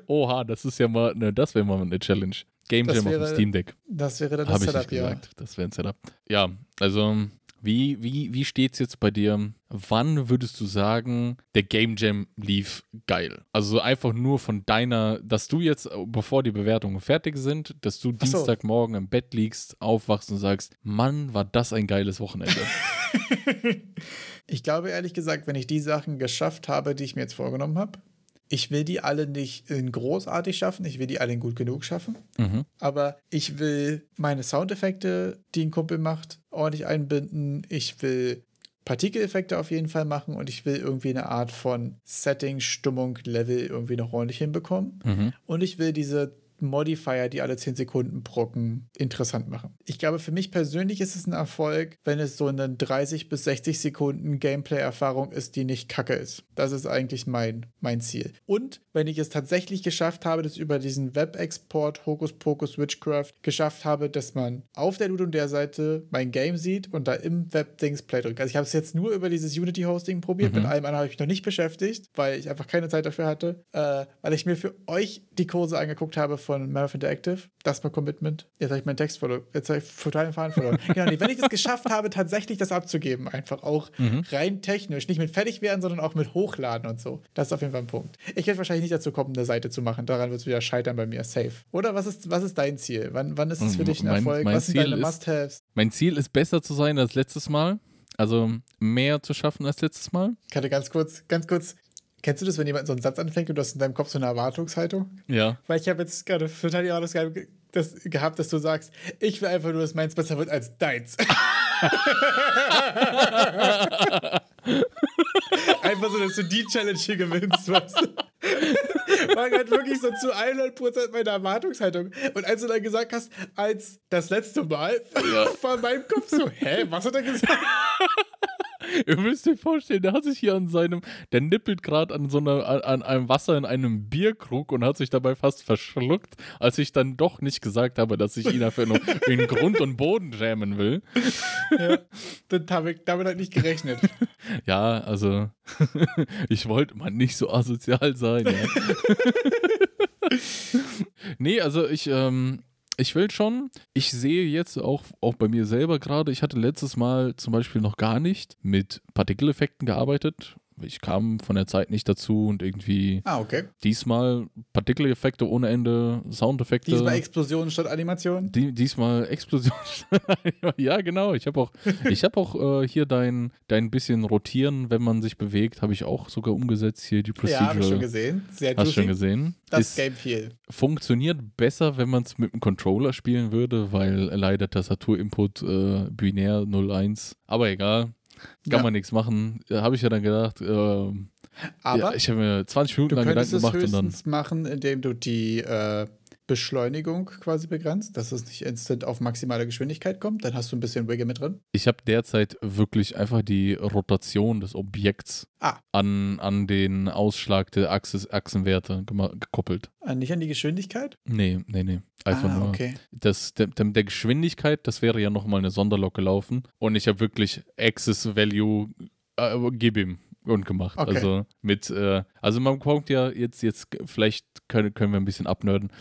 Oha, das ist ja mal, ne, das wäre mal eine Challenge. Game Jam auf dem Steam Deck. Das wäre dann das Setup, ja. Gesagt. Das wäre ein Setup. Ja, also wie, wie, wie steht es jetzt bei dir? Wann würdest du sagen, der Game Jam lief geil? Also einfach nur von deiner, dass du jetzt, bevor die Bewertungen fertig sind, dass du so. Dienstagmorgen im Bett liegst, aufwachst und sagst, Mann, war das ein geiles Wochenende. ich glaube ehrlich gesagt, wenn ich die Sachen geschafft habe, die ich mir jetzt vorgenommen habe, ich will die alle nicht in großartig schaffen, ich will die alle in gut genug schaffen. Mhm. Aber ich will meine Soundeffekte, die ein Kumpel macht, ordentlich einbinden. Ich will Partikeleffekte auf jeden Fall machen und ich will irgendwie eine Art von Setting, Stimmung, Level irgendwie noch ordentlich hinbekommen. Mhm. Und ich will diese Modifier, die alle 10 Sekunden brocken, interessant machen. Ich glaube, für mich persönlich ist es ein Erfolg, wenn es so eine 30 bis 60 Sekunden Gameplay-Erfahrung ist, die nicht kacke ist. Das ist eigentlich mein, mein Ziel. Und wenn ich es tatsächlich geschafft habe, dass über diesen Web-Export Hokus Pokus Witchcraft geschafft habe, dass man auf der Ludum der Seite mein Game sieht und da im Web-Dings Play drückt. Also ich habe es jetzt nur über dieses Unity-Hosting probiert, mhm. mit allem anderen habe ich mich noch nicht beschäftigt, weil ich einfach keine Zeit dafür hatte, äh, weil ich mir für euch die Kurse angeguckt habe von Marathon Interactive. Das war Commitment. Jetzt habe ich meinen Text verloren. Jetzt habe ich total den Faden verloren. genau, wenn ich es geschafft habe, tatsächlich das abzugeben, einfach auch mhm. rein technisch, nicht mit fertig werden, sondern auch mit hochladen und so. Das ist auf jeden Fall ein Punkt. Ich werde wahrscheinlich nicht dazu kommen, eine Seite zu machen. Daran wird es wieder scheitern bei mir. Safe. Oder was ist, was ist dein Ziel? Wann, wann ist es für dich ein Erfolg? Mein, mein was sind Ziel deine Must-Haves? Mein Ziel ist, besser zu sein als letztes Mal. Also mehr zu schaffen als letztes Mal. Ich hatte ganz kurz, ganz kurz Kennst du das, wenn jemand so einen Satz anfängt und du hast in deinem Kopf so eine Erwartungshaltung? Ja. Weil ich habe jetzt gerade für die Erwartungshaltung das gehabt, dass du sagst, ich will einfach nur, dass meins besser wird als deins. einfach so, dass du die Challenge hier gewinnst, weißt du? War halt wirklich so zu 100% meine Erwartungshaltung. Und als du dann gesagt hast, als das letzte Mal, ja. war in meinem Kopf so, hä, was hat er gesagt? Ihr müsst euch vorstellen, der hat sich hier an seinem, der nippelt gerade an so einer, an einem Wasser in einem Bierkrug und hat sich dabei fast verschluckt, als ich dann doch nicht gesagt habe, dass ich ihn dafür nur in Grund und Boden jammen will. Ja, damit habe ich damit halt nicht gerechnet. Ja, also ich wollte mal nicht so asozial sein. Ja. nee, also ich, ähm, ich will schon, ich sehe jetzt auch, auch bei mir selber gerade, ich hatte letztes Mal zum Beispiel noch gar nicht mit Partikeleffekten gearbeitet ich kam von der Zeit nicht dazu und irgendwie ah, okay. diesmal Partikeleffekte ohne Ende, Soundeffekte. Diesmal Explosionen statt Animation? Die, diesmal Explosionen statt Animation. Ja, genau. Ich habe auch, ich hab auch äh, hier dein, dein bisschen Rotieren, wenn man sich bewegt, habe ich auch sogar umgesetzt hier die Procedure. Ja, habe ich schon gesehen. Sehr Hast schon gesehen. Das Ist, Game viel. Funktioniert besser, wenn man es mit einem Controller spielen würde, weil leider Tastaturinput äh, binär 01. Aber egal. Kann ja. man nichts machen. Habe ich ja dann gedacht, äh, Aber ja, ich habe mir 20 Minuten lang Gedanken gemacht und dann. machen, indem du die äh, Beschleunigung quasi begrenzt, dass es nicht instant auf maximale Geschwindigkeit kommt. Dann hast du ein bisschen Wiggle mit drin. Ich habe derzeit wirklich einfach die Rotation des Objekts ah. an, an den Ausschlag der Achses, Achsenwerte gekoppelt. Ah, nicht an die Geschwindigkeit? Nee, nee, nee. Einfach ah, nur. Okay. Das, der, der Geschwindigkeit, das wäre ja nochmal eine Sonderlok gelaufen. Und ich habe wirklich Access Value, äh, gib ihm und gemacht. Okay. Also mit, äh, also man kommt ja jetzt, jetzt vielleicht können, können wir ein bisschen abnörden.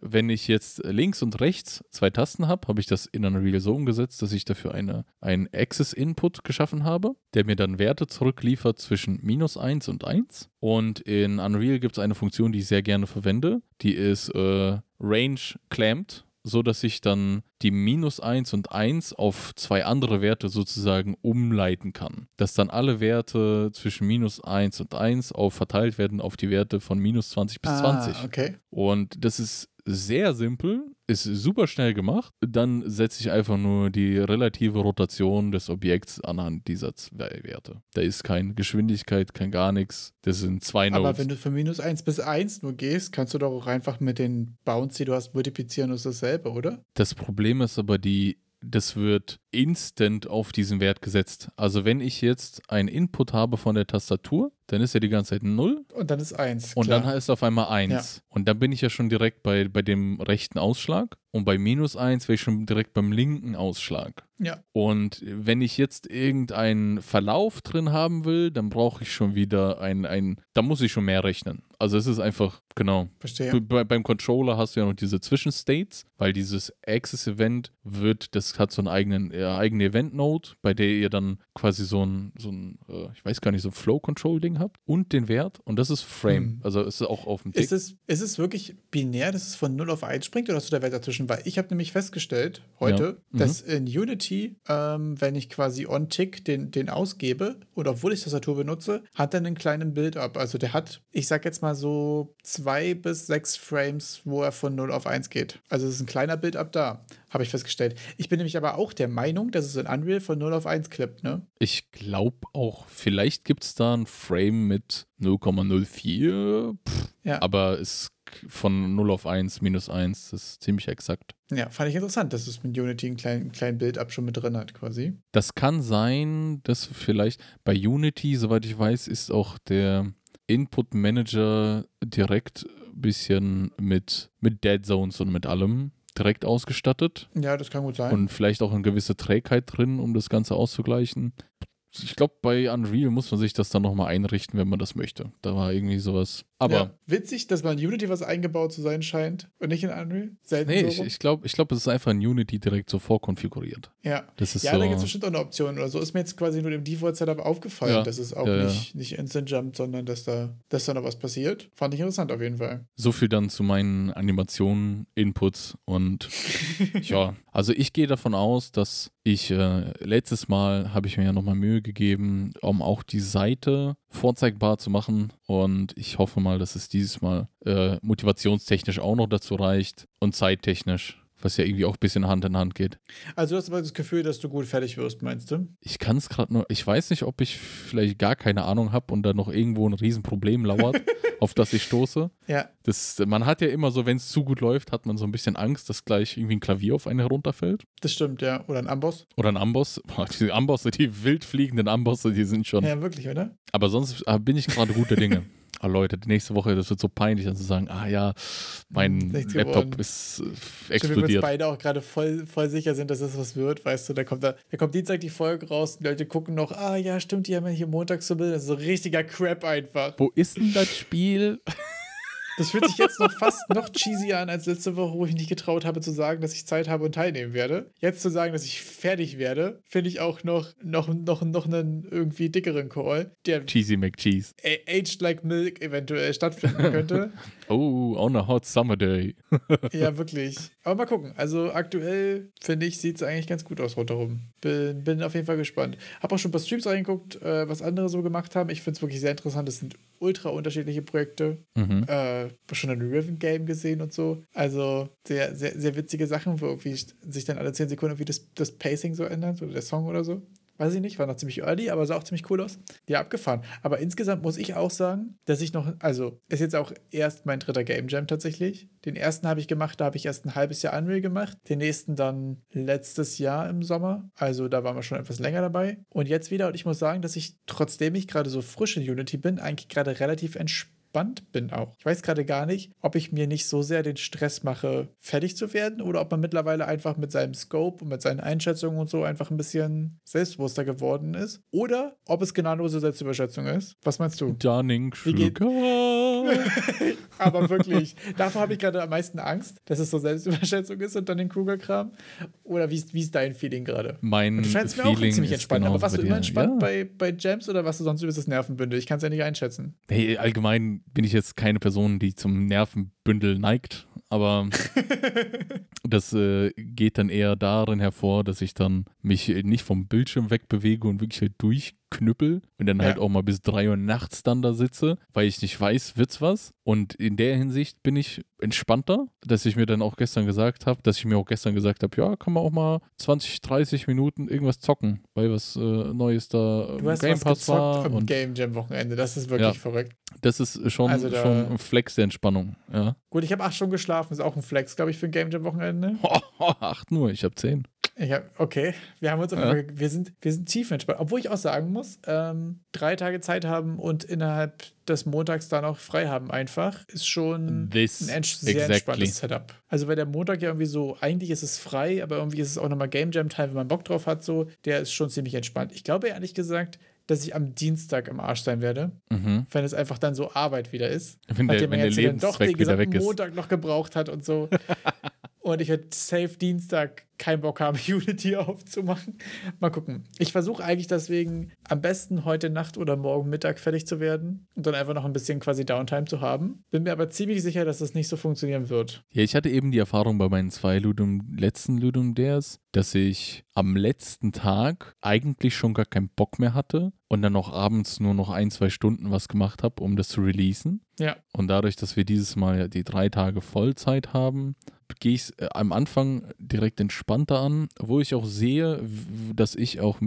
Wenn ich jetzt links und rechts zwei Tasten habe, habe ich das in Unreal so umgesetzt, dass ich dafür eine, einen Access-Input geschaffen habe, der mir dann Werte zurückliefert zwischen minus 1 und 1. Und in Unreal gibt es eine Funktion, die ich sehr gerne verwende. Die ist äh, Range Clamped so dass ich dann die minus 1 und 1 auf zwei andere Werte sozusagen umleiten kann. Dass dann alle Werte zwischen minus 1 und 1 auf verteilt werden auf die Werte von minus 20 bis ah, 20. Okay. Und das ist sehr simpel, ist super schnell gemacht. Dann setze ich einfach nur die relative Rotation des Objekts anhand dieser zwei Werte. Da ist keine Geschwindigkeit, kein gar nichts. Das sind zwei Nodes. Aber wenn du von minus 1 bis 1 nur gehst, kannst du doch auch einfach mit den Bounds, die du hast, multiplizieren und ist dasselbe, oder? Das Problem ist aber die das wird instant auf diesen Wert gesetzt. Also wenn ich jetzt einen Input habe von der Tastatur, dann ist er die ganze Zeit 0. Und dann ist 1. Und dann heißt es auf einmal 1. Ja. Und dann bin ich ja schon direkt bei, bei dem rechten Ausschlag. Und bei minus 1 wäre ich schon direkt beim linken Ausschlag. Ja. Und wenn ich jetzt irgendeinen Verlauf drin haben will, dann brauche ich schon wieder ein, ein, da muss ich schon mehr rechnen. Also es ist einfach, genau. Verstehe. Bei, beim Controller hast du ja noch diese Zwischenstates, weil dieses Access-Event wird, das hat so einen eigenen, eigene Event-Node, bei der ihr dann quasi so ein, so ein äh, ich weiß gar nicht, so ein Flow-Control-Ding habt und den Wert und das ist Frame. Hm. Also es ist auch auf dem Tick. Ist es, ist es wirklich binär, dass es von 0 auf 1 springt oder hast du da Wert dazwischen? Weil ich habe nämlich festgestellt heute, ja. mhm. dass in Unity, ähm, wenn ich quasi on-tick den, den ausgebe und obwohl ich Tastatur benutze, hat er einen kleinen Build-up. Also der hat, ich sag jetzt mal so zwei bis sechs Frames, wo er von 0 auf 1 geht. Also es ist ein kleiner Build-up da habe ich festgestellt. Ich bin nämlich aber auch der Meinung, dass es in Unreal von 0 auf 1 klippt, ne? Ich glaube auch, vielleicht gibt es da ein Frame mit 0,04, ja. aber es von 0 auf 1, minus 1, das ist ziemlich exakt. Ja, fand ich interessant, dass es mit Unity einen kleinen, kleinen Build-up schon mit drin hat, quasi. Das kann sein, dass vielleicht bei Unity, soweit ich weiß, ist auch der Input Manager direkt ein bisschen mit, mit Dead Zones und mit allem direkt ausgestattet. Ja, das kann gut sein. Und vielleicht auch eine gewisse Trägheit drin, um das Ganze auszugleichen ich glaube, bei Unreal muss man sich das dann nochmal einrichten, wenn man das möchte. Da war irgendwie sowas. Aber. Ja, witzig, dass man Unity was eingebaut zu sein scheint und nicht in Unreal. Selten nee, so ich, ich glaube, ich glaub, es ist einfach in Unity direkt so vorkonfiguriert. Ja. Das ist ja, so da gibt es bestimmt auch eine Option oder so. Ist mir jetzt quasi nur im Default-Setup aufgefallen, ja. dass es auch ja, nicht, nicht Instant Jump, sondern dass da, dass da noch was passiert. Fand ich interessant auf jeden Fall. So viel dann zu meinen Animationen, Inputs und ja, also ich gehe davon aus, dass ich äh, letztes Mal habe ich mir ja nochmal Mühe gegeben, um auch die Seite vorzeigbar zu machen. Und ich hoffe mal, dass es dieses Mal äh, motivationstechnisch auch noch dazu reicht und zeittechnisch was ja irgendwie auch ein bisschen Hand in Hand geht. Also du hast aber das Gefühl, dass du gut fertig wirst, meinst du? Ich kann es gerade nur, ich weiß nicht, ob ich vielleicht gar keine Ahnung habe und da noch irgendwo ein Riesenproblem lauert, auf das ich stoße. Ja. Das, man hat ja immer so, wenn es zu gut läuft, hat man so ein bisschen Angst, dass gleich irgendwie ein Klavier auf einen herunterfällt. Das stimmt, ja. Oder ein Amboss. Oder ein Amboss. Boah, die Ambosse, die wild fliegenden Ambosse, die sind schon. Ja, wirklich, oder? Aber sonst bin ich gerade guter Dinge. Ah, Leute, nächste Woche, das wird so peinlich, dann zu sagen, ah ja, mein Laptop geworden. ist äh, explodiert. Wir uns beide auch gerade voll, voll sicher sind, dass das was wird, weißt du, da kommt, da, da kommt Dienstag die Folge raus, die Leute gucken noch, ah ja, stimmt, die haben ja hier montags so Bild, das ist so richtiger Crap einfach. Wo ist denn das Spiel? Das fühlt sich jetzt noch fast noch cheesier an als letzte Woche, wo ich nicht getraut habe zu sagen, dass ich Zeit habe und teilnehmen werde. Jetzt zu sagen, dass ich fertig werde, finde ich auch noch, noch, noch, noch einen irgendwie dickeren Call, der Cheesy McCheese. Aged Like Milk eventuell stattfinden könnte. oh, on a hot summer day. ja, wirklich. Aber mal gucken. Also aktuell, finde ich, sieht es eigentlich ganz gut aus rundherum. Bin, bin auf jeden Fall gespannt. Habe auch schon ein paar Streams reingeguckt, äh, was andere so gemacht haben. Ich finde es wirklich sehr interessant. Es sind ultra unterschiedliche Projekte. Mhm. Äh, schon ein Riven Game gesehen und so. Also sehr, sehr, sehr witzige Sachen, wo irgendwie sich dann alle 10 Sekunden irgendwie das, das Pacing so ändert oder der Song oder so. Weiß ich nicht, war noch ziemlich early, aber sah auch ziemlich cool aus. Die abgefahren. Aber insgesamt muss ich auch sagen, dass ich noch, also ist jetzt auch erst mein dritter Game Jam tatsächlich. Den ersten habe ich gemacht, da habe ich erst ein halbes Jahr Unreal gemacht. Den nächsten dann letztes Jahr im Sommer. Also da waren wir schon etwas länger dabei. Und jetzt wieder, und ich muss sagen, dass ich, trotzdem ich gerade so frisch in Unity bin, eigentlich gerade relativ entspannt entspannt bin auch. Ich weiß gerade gar nicht, ob ich mir nicht so sehr den Stress mache, fertig zu werden oder ob man mittlerweile einfach mit seinem Scope und mit seinen Einschätzungen und so einfach ein bisschen selbstbewusster geworden ist. Oder ob es gnadenlose Selbstüberschätzung ist. Was meinst du? Aber wirklich, davor habe ich gerade am meisten Angst, dass es so Selbstüberschätzung ist und dann den Kruger-Kram. Oder wie ist, wie ist dein Feeling gerade? Mein du scheinst Feeling mir auch ziemlich entspannt. Aber warst du immer entspannt ja. bei, bei Jams oder warst du sonst übelst das Nervenbündel? Ich kann es ja nicht einschätzen. Hey, allgemein bin ich jetzt keine Person, die zum Nervenbündel neigt, aber das äh, geht dann eher darin hervor, dass ich dann mich nicht vom Bildschirm wegbewege und wirklich halt durch knüppel und dann halt auch mal bis drei Uhr nachts dann da sitze, weil ich nicht weiß, wird's was. Und in der Hinsicht bin ich entspannter, dass ich mir dann auch gestern gesagt habe, dass ich mir auch gestern gesagt habe, ja, kann man auch mal 20, 30 Minuten irgendwas zocken, weil was äh, Neues da du hast Game Pass war. Am und Game Jam Wochenende, das ist wirklich ja, verrückt. Das ist schon, also schon ein Flex der Entspannung, ja. Gut, ich habe acht Stunden geschlafen, ist auch ein Flex, glaube ich, für ein Game Jam Wochenende. Acht nur, ich habe zehn. Hab, okay, wir haben uns ja. Wir sind, wir sind tief entspannt. Obwohl ich auch sagen muss, ähm, drei Tage Zeit haben und innerhalb des Montags dann auch frei haben einfach, ist schon This ein sehr exactly. entspanntes Setup. Also weil der Montag ja irgendwie so, eigentlich ist es frei, aber irgendwie ist es auch nochmal Game Jam Teil, wenn man Bock drauf hat, so, der ist schon ziemlich entspannt. Ich glaube ehrlich gesagt, dass ich am Dienstag im Arsch sein werde, mhm. wenn es einfach dann so Arbeit wieder ist. Wenn der, wenn der Lebenszweck doch den gesamten Montag noch gebraucht hat und so. und ich werde safe Dienstag keinen Bock haben, Unity aufzumachen. Mal gucken. Ich versuche eigentlich deswegen am besten heute Nacht oder morgen Mittag fertig zu werden und dann einfach noch ein bisschen quasi Downtime zu haben. Bin mir aber ziemlich sicher, dass das nicht so funktionieren wird. Ja, ich hatte eben die Erfahrung bei meinen zwei Ludum, letzten Ludum Dares, dass ich am letzten Tag eigentlich schon gar keinen Bock mehr hatte und dann noch abends nur noch ein, zwei Stunden was gemacht habe, um das zu releasen. Ja. Und dadurch, dass wir dieses Mal ja die drei Tage Vollzeit haben, gehe ich äh, am Anfang direkt entspannter an, wo ich auch sehe, dass ich auch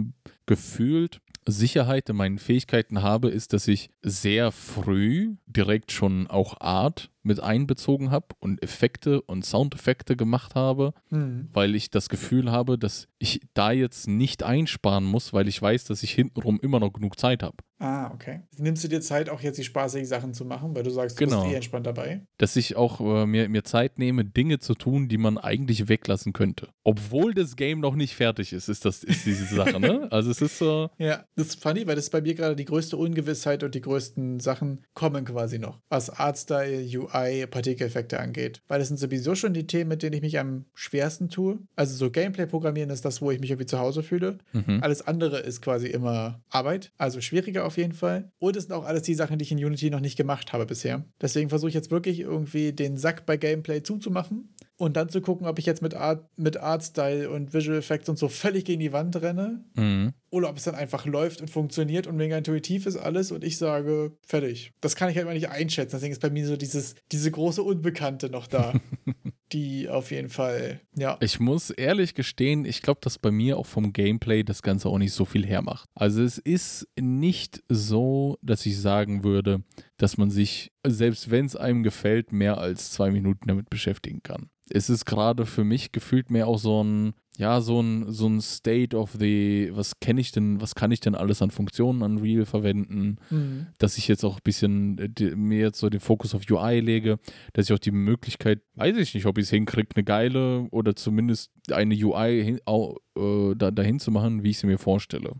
gefühlt Sicherheit in meinen Fähigkeiten habe, ist, dass ich sehr früh direkt schon auch Art mit einbezogen habe und Effekte und Soundeffekte gemacht habe, mhm. weil ich das Gefühl habe, dass ich da jetzt nicht einsparen muss, weil ich weiß, dass ich hintenrum immer noch genug Zeit habe. Ah, okay. Nimmst du dir Zeit, auch jetzt die spaßigen Sachen zu machen, weil du sagst, du genau. bist eh entspannt dabei? Dass ich auch äh, mir, mir Zeit nehme, Dinge zu tun, die man eigentlich weglassen könnte. Obwohl das Game noch nicht fertig ist, ist das ist diese Sache, ne? Also es ist so. Ja, das ist funny, weil das ist bei mir gerade die größte Ungewissheit und die größten Sachen kommen quasi noch. Was Artstyle, UI, Partikeleffekte angeht. Weil das sind sowieso schon die Themen, mit denen ich mich am schwersten tue. Also so Gameplay-Programmieren ist das, wo ich mich irgendwie zu Hause fühle. Mhm. Alles andere ist quasi immer Arbeit. Also schwieriger auf auf jeden Fall. Und es sind auch alles die Sachen, die ich in Unity noch nicht gemacht habe bisher. Deswegen versuche ich jetzt wirklich irgendwie den Sack bei Gameplay zuzumachen und dann zu gucken, ob ich jetzt mit Art, mit Artstyle und Visual Effects und so völlig gegen die Wand renne. Mhm. Oder ob es dann einfach läuft und funktioniert und mega intuitiv ist alles und ich sage, fertig. Das kann ich halt mal nicht einschätzen. Deswegen ist bei mir so dieses, diese große Unbekannte noch da. die auf jeden Fall, ja. Ich muss ehrlich gestehen, ich glaube, dass bei mir auch vom Gameplay das Ganze auch nicht so viel hermacht. Also es ist nicht so, dass ich sagen würde, dass man sich, selbst wenn es einem gefällt, mehr als zwei Minuten damit beschäftigen kann. Es ist gerade für mich gefühlt mehr auch so ein, ja, so ein, so ein State of the, was kenne ich denn, was kann ich denn alles an Funktionen an Real verwenden, mhm. dass ich jetzt auch ein bisschen äh, mir jetzt so den Fokus auf UI lege, dass ich auch die Möglichkeit, weiß ich nicht, ob ich es hinkriege, eine geile oder zumindest eine UI hin, auch, äh, da, dahin zu machen, wie ich sie mir vorstelle.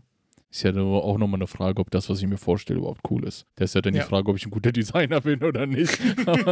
Ist ja auch nochmal eine Frage, ob das, was ich mir vorstelle, überhaupt cool ist. Das ist ja dann ja. die Frage, ob ich ein guter Designer bin oder nicht.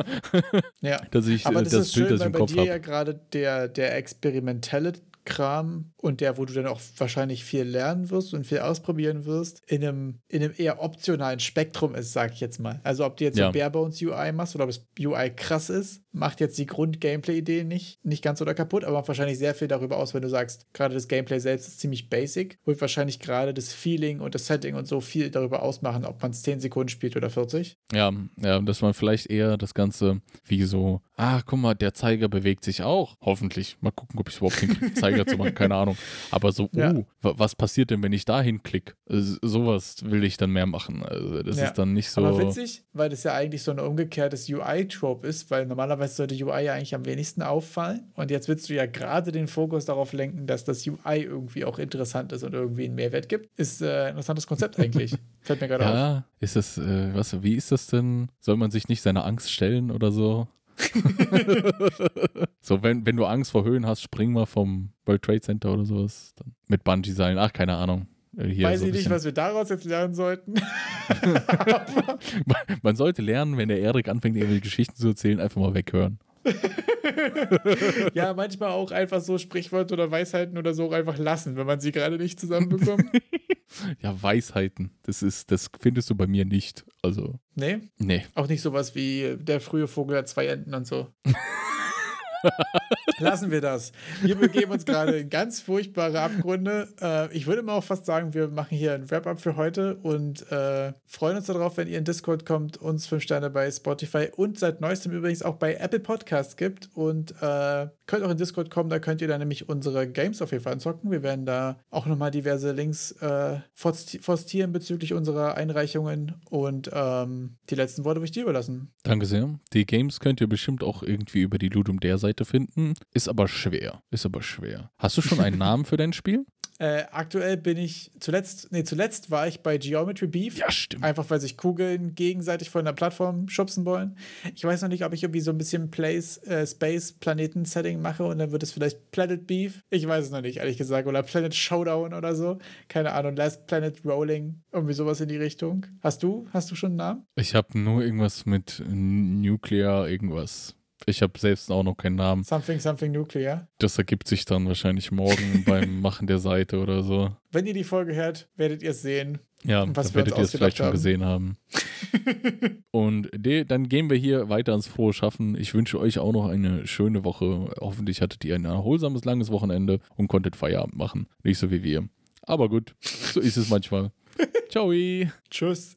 ja. Dass ich Aber das, das ist Bild, schön, das ich im Kopf habe. bei dir ja gerade der, der experimentelle Kram und der, wo du dann auch wahrscheinlich viel lernen wirst und viel ausprobieren wirst, in einem, in einem eher optionalen Spektrum ist, sag ich jetzt mal. Also ob du jetzt ja. so Barebones UI machst oder ob es UI krass ist, macht jetzt die Grund-Gameplay-Idee nicht, nicht ganz oder kaputt, aber macht wahrscheinlich sehr viel darüber aus, wenn du sagst, gerade das Gameplay selbst ist ziemlich basic, holt wahrscheinlich gerade das Feeling und das Setting und so viel darüber ausmachen, ob man es 10 Sekunden spielt oder 40. Ja, ja, dass man vielleicht eher das Ganze wie so, ah, guck mal, der Zeiger bewegt sich auch. Hoffentlich. Mal gucken, ob ich es überhaupt hinkriege, Zeiger zu machen, keine Ahnung. Aber so, ja. uh, was passiert denn, wenn ich da hinklicke? Sowas will ich dann mehr machen. Also das ja. ist dann nicht so. Aber witzig, weil das ja eigentlich so ein umgekehrtes UI-Trope ist, weil normalerweise sollte UI ja eigentlich am wenigsten auffallen. Und jetzt willst du ja gerade den Fokus darauf lenken, dass das UI irgendwie auch interessant ist und irgendwie einen Mehrwert gibt. Ist äh, ein interessantes Konzept eigentlich. Fällt mir gerade ja, auf. Ja, ist das, äh, was, wie ist das denn? Soll man sich nicht seiner Angst stellen oder so? so, wenn, wenn du Angst vor Höhen hast, spring mal vom World Trade Center oder sowas. Dann mit Bungee-Seilen. Ach, keine Ahnung. Äh, hier Weiß so ich nicht, was wir daraus jetzt lernen sollten. man sollte lernen, wenn der Erik anfängt, irgendwelche Geschichten zu erzählen, einfach mal weghören. ja, manchmal auch einfach so Sprichwörter oder Weisheiten oder so einfach lassen, wenn man sie gerade nicht zusammenbekommt. ja, Weisheiten, das ist, das findest du bei mir nicht. Also. Nee? Nee. Auch nicht sowas wie der frühe Vogel hat zwei Enden und so. Lassen wir das. Wir begeben uns gerade in ganz furchtbare Abgründe. Äh, ich würde mal auch fast sagen, wir machen hier ein Wrap-up für heute und äh, freuen uns darauf, wenn ihr in Discord kommt, uns fünf Sterne bei Spotify und seit neuestem übrigens auch bei Apple Podcasts gibt. Und äh, könnt auch in Discord kommen, da könnt ihr dann nämlich unsere Games auf jeden Fall anzocken. Wir werden da auch nochmal diverse Links äh, forstieren bezüglich unserer Einreichungen. Und ähm, die letzten Worte würde ich dir überlassen. Danke sehr. Die Games könnt ihr bestimmt auch irgendwie über die Ludum der Seite finden. Ist aber schwer. Ist aber schwer. Hast du schon einen Namen für dein Spiel? Äh, aktuell bin ich zuletzt, nee, zuletzt war ich bei Geometry Beef. Ja, stimmt. Einfach weil sich Kugeln gegenseitig von der Plattform schubsen wollen. Ich weiß noch nicht, ob ich irgendwie so ein bisschen Place, äh, Space, Planeten-Setting mache und dann wird es vielleicht Planet Beef. Ich weiß es noch nicht, ehrlich gesagt. Oder Planet Showdown oder so. Keine Ahnung. Last Planet Rolling. Irgendwie sowas in die Richtung. Hast du? Hast du schon einen Namen? Ich habe nur irgendwas mit Nuclear, irgendwas. Ich habe selbst auch noch keinen Namen. Something, something nuclear. Das ergibt sich dann wahrscheinlich morgen beim Machen der Seite oder so. Wenn ihr die Folge hört, werdet ihr es sehen. Ja, was werdet ihr es vielleicht haben. schon gesehen haben. und dann gehen wir hier weiter ans frohe Schaffen. Ich wünsche euch auch noch eine schöne Woche. Hoffentlich hattet ihr ein erholsames, langes Wochenende und konntet Feierabend machen. Nicht so wie wir. Aber gut, so ist es manchmal. Ciao. Tschüss.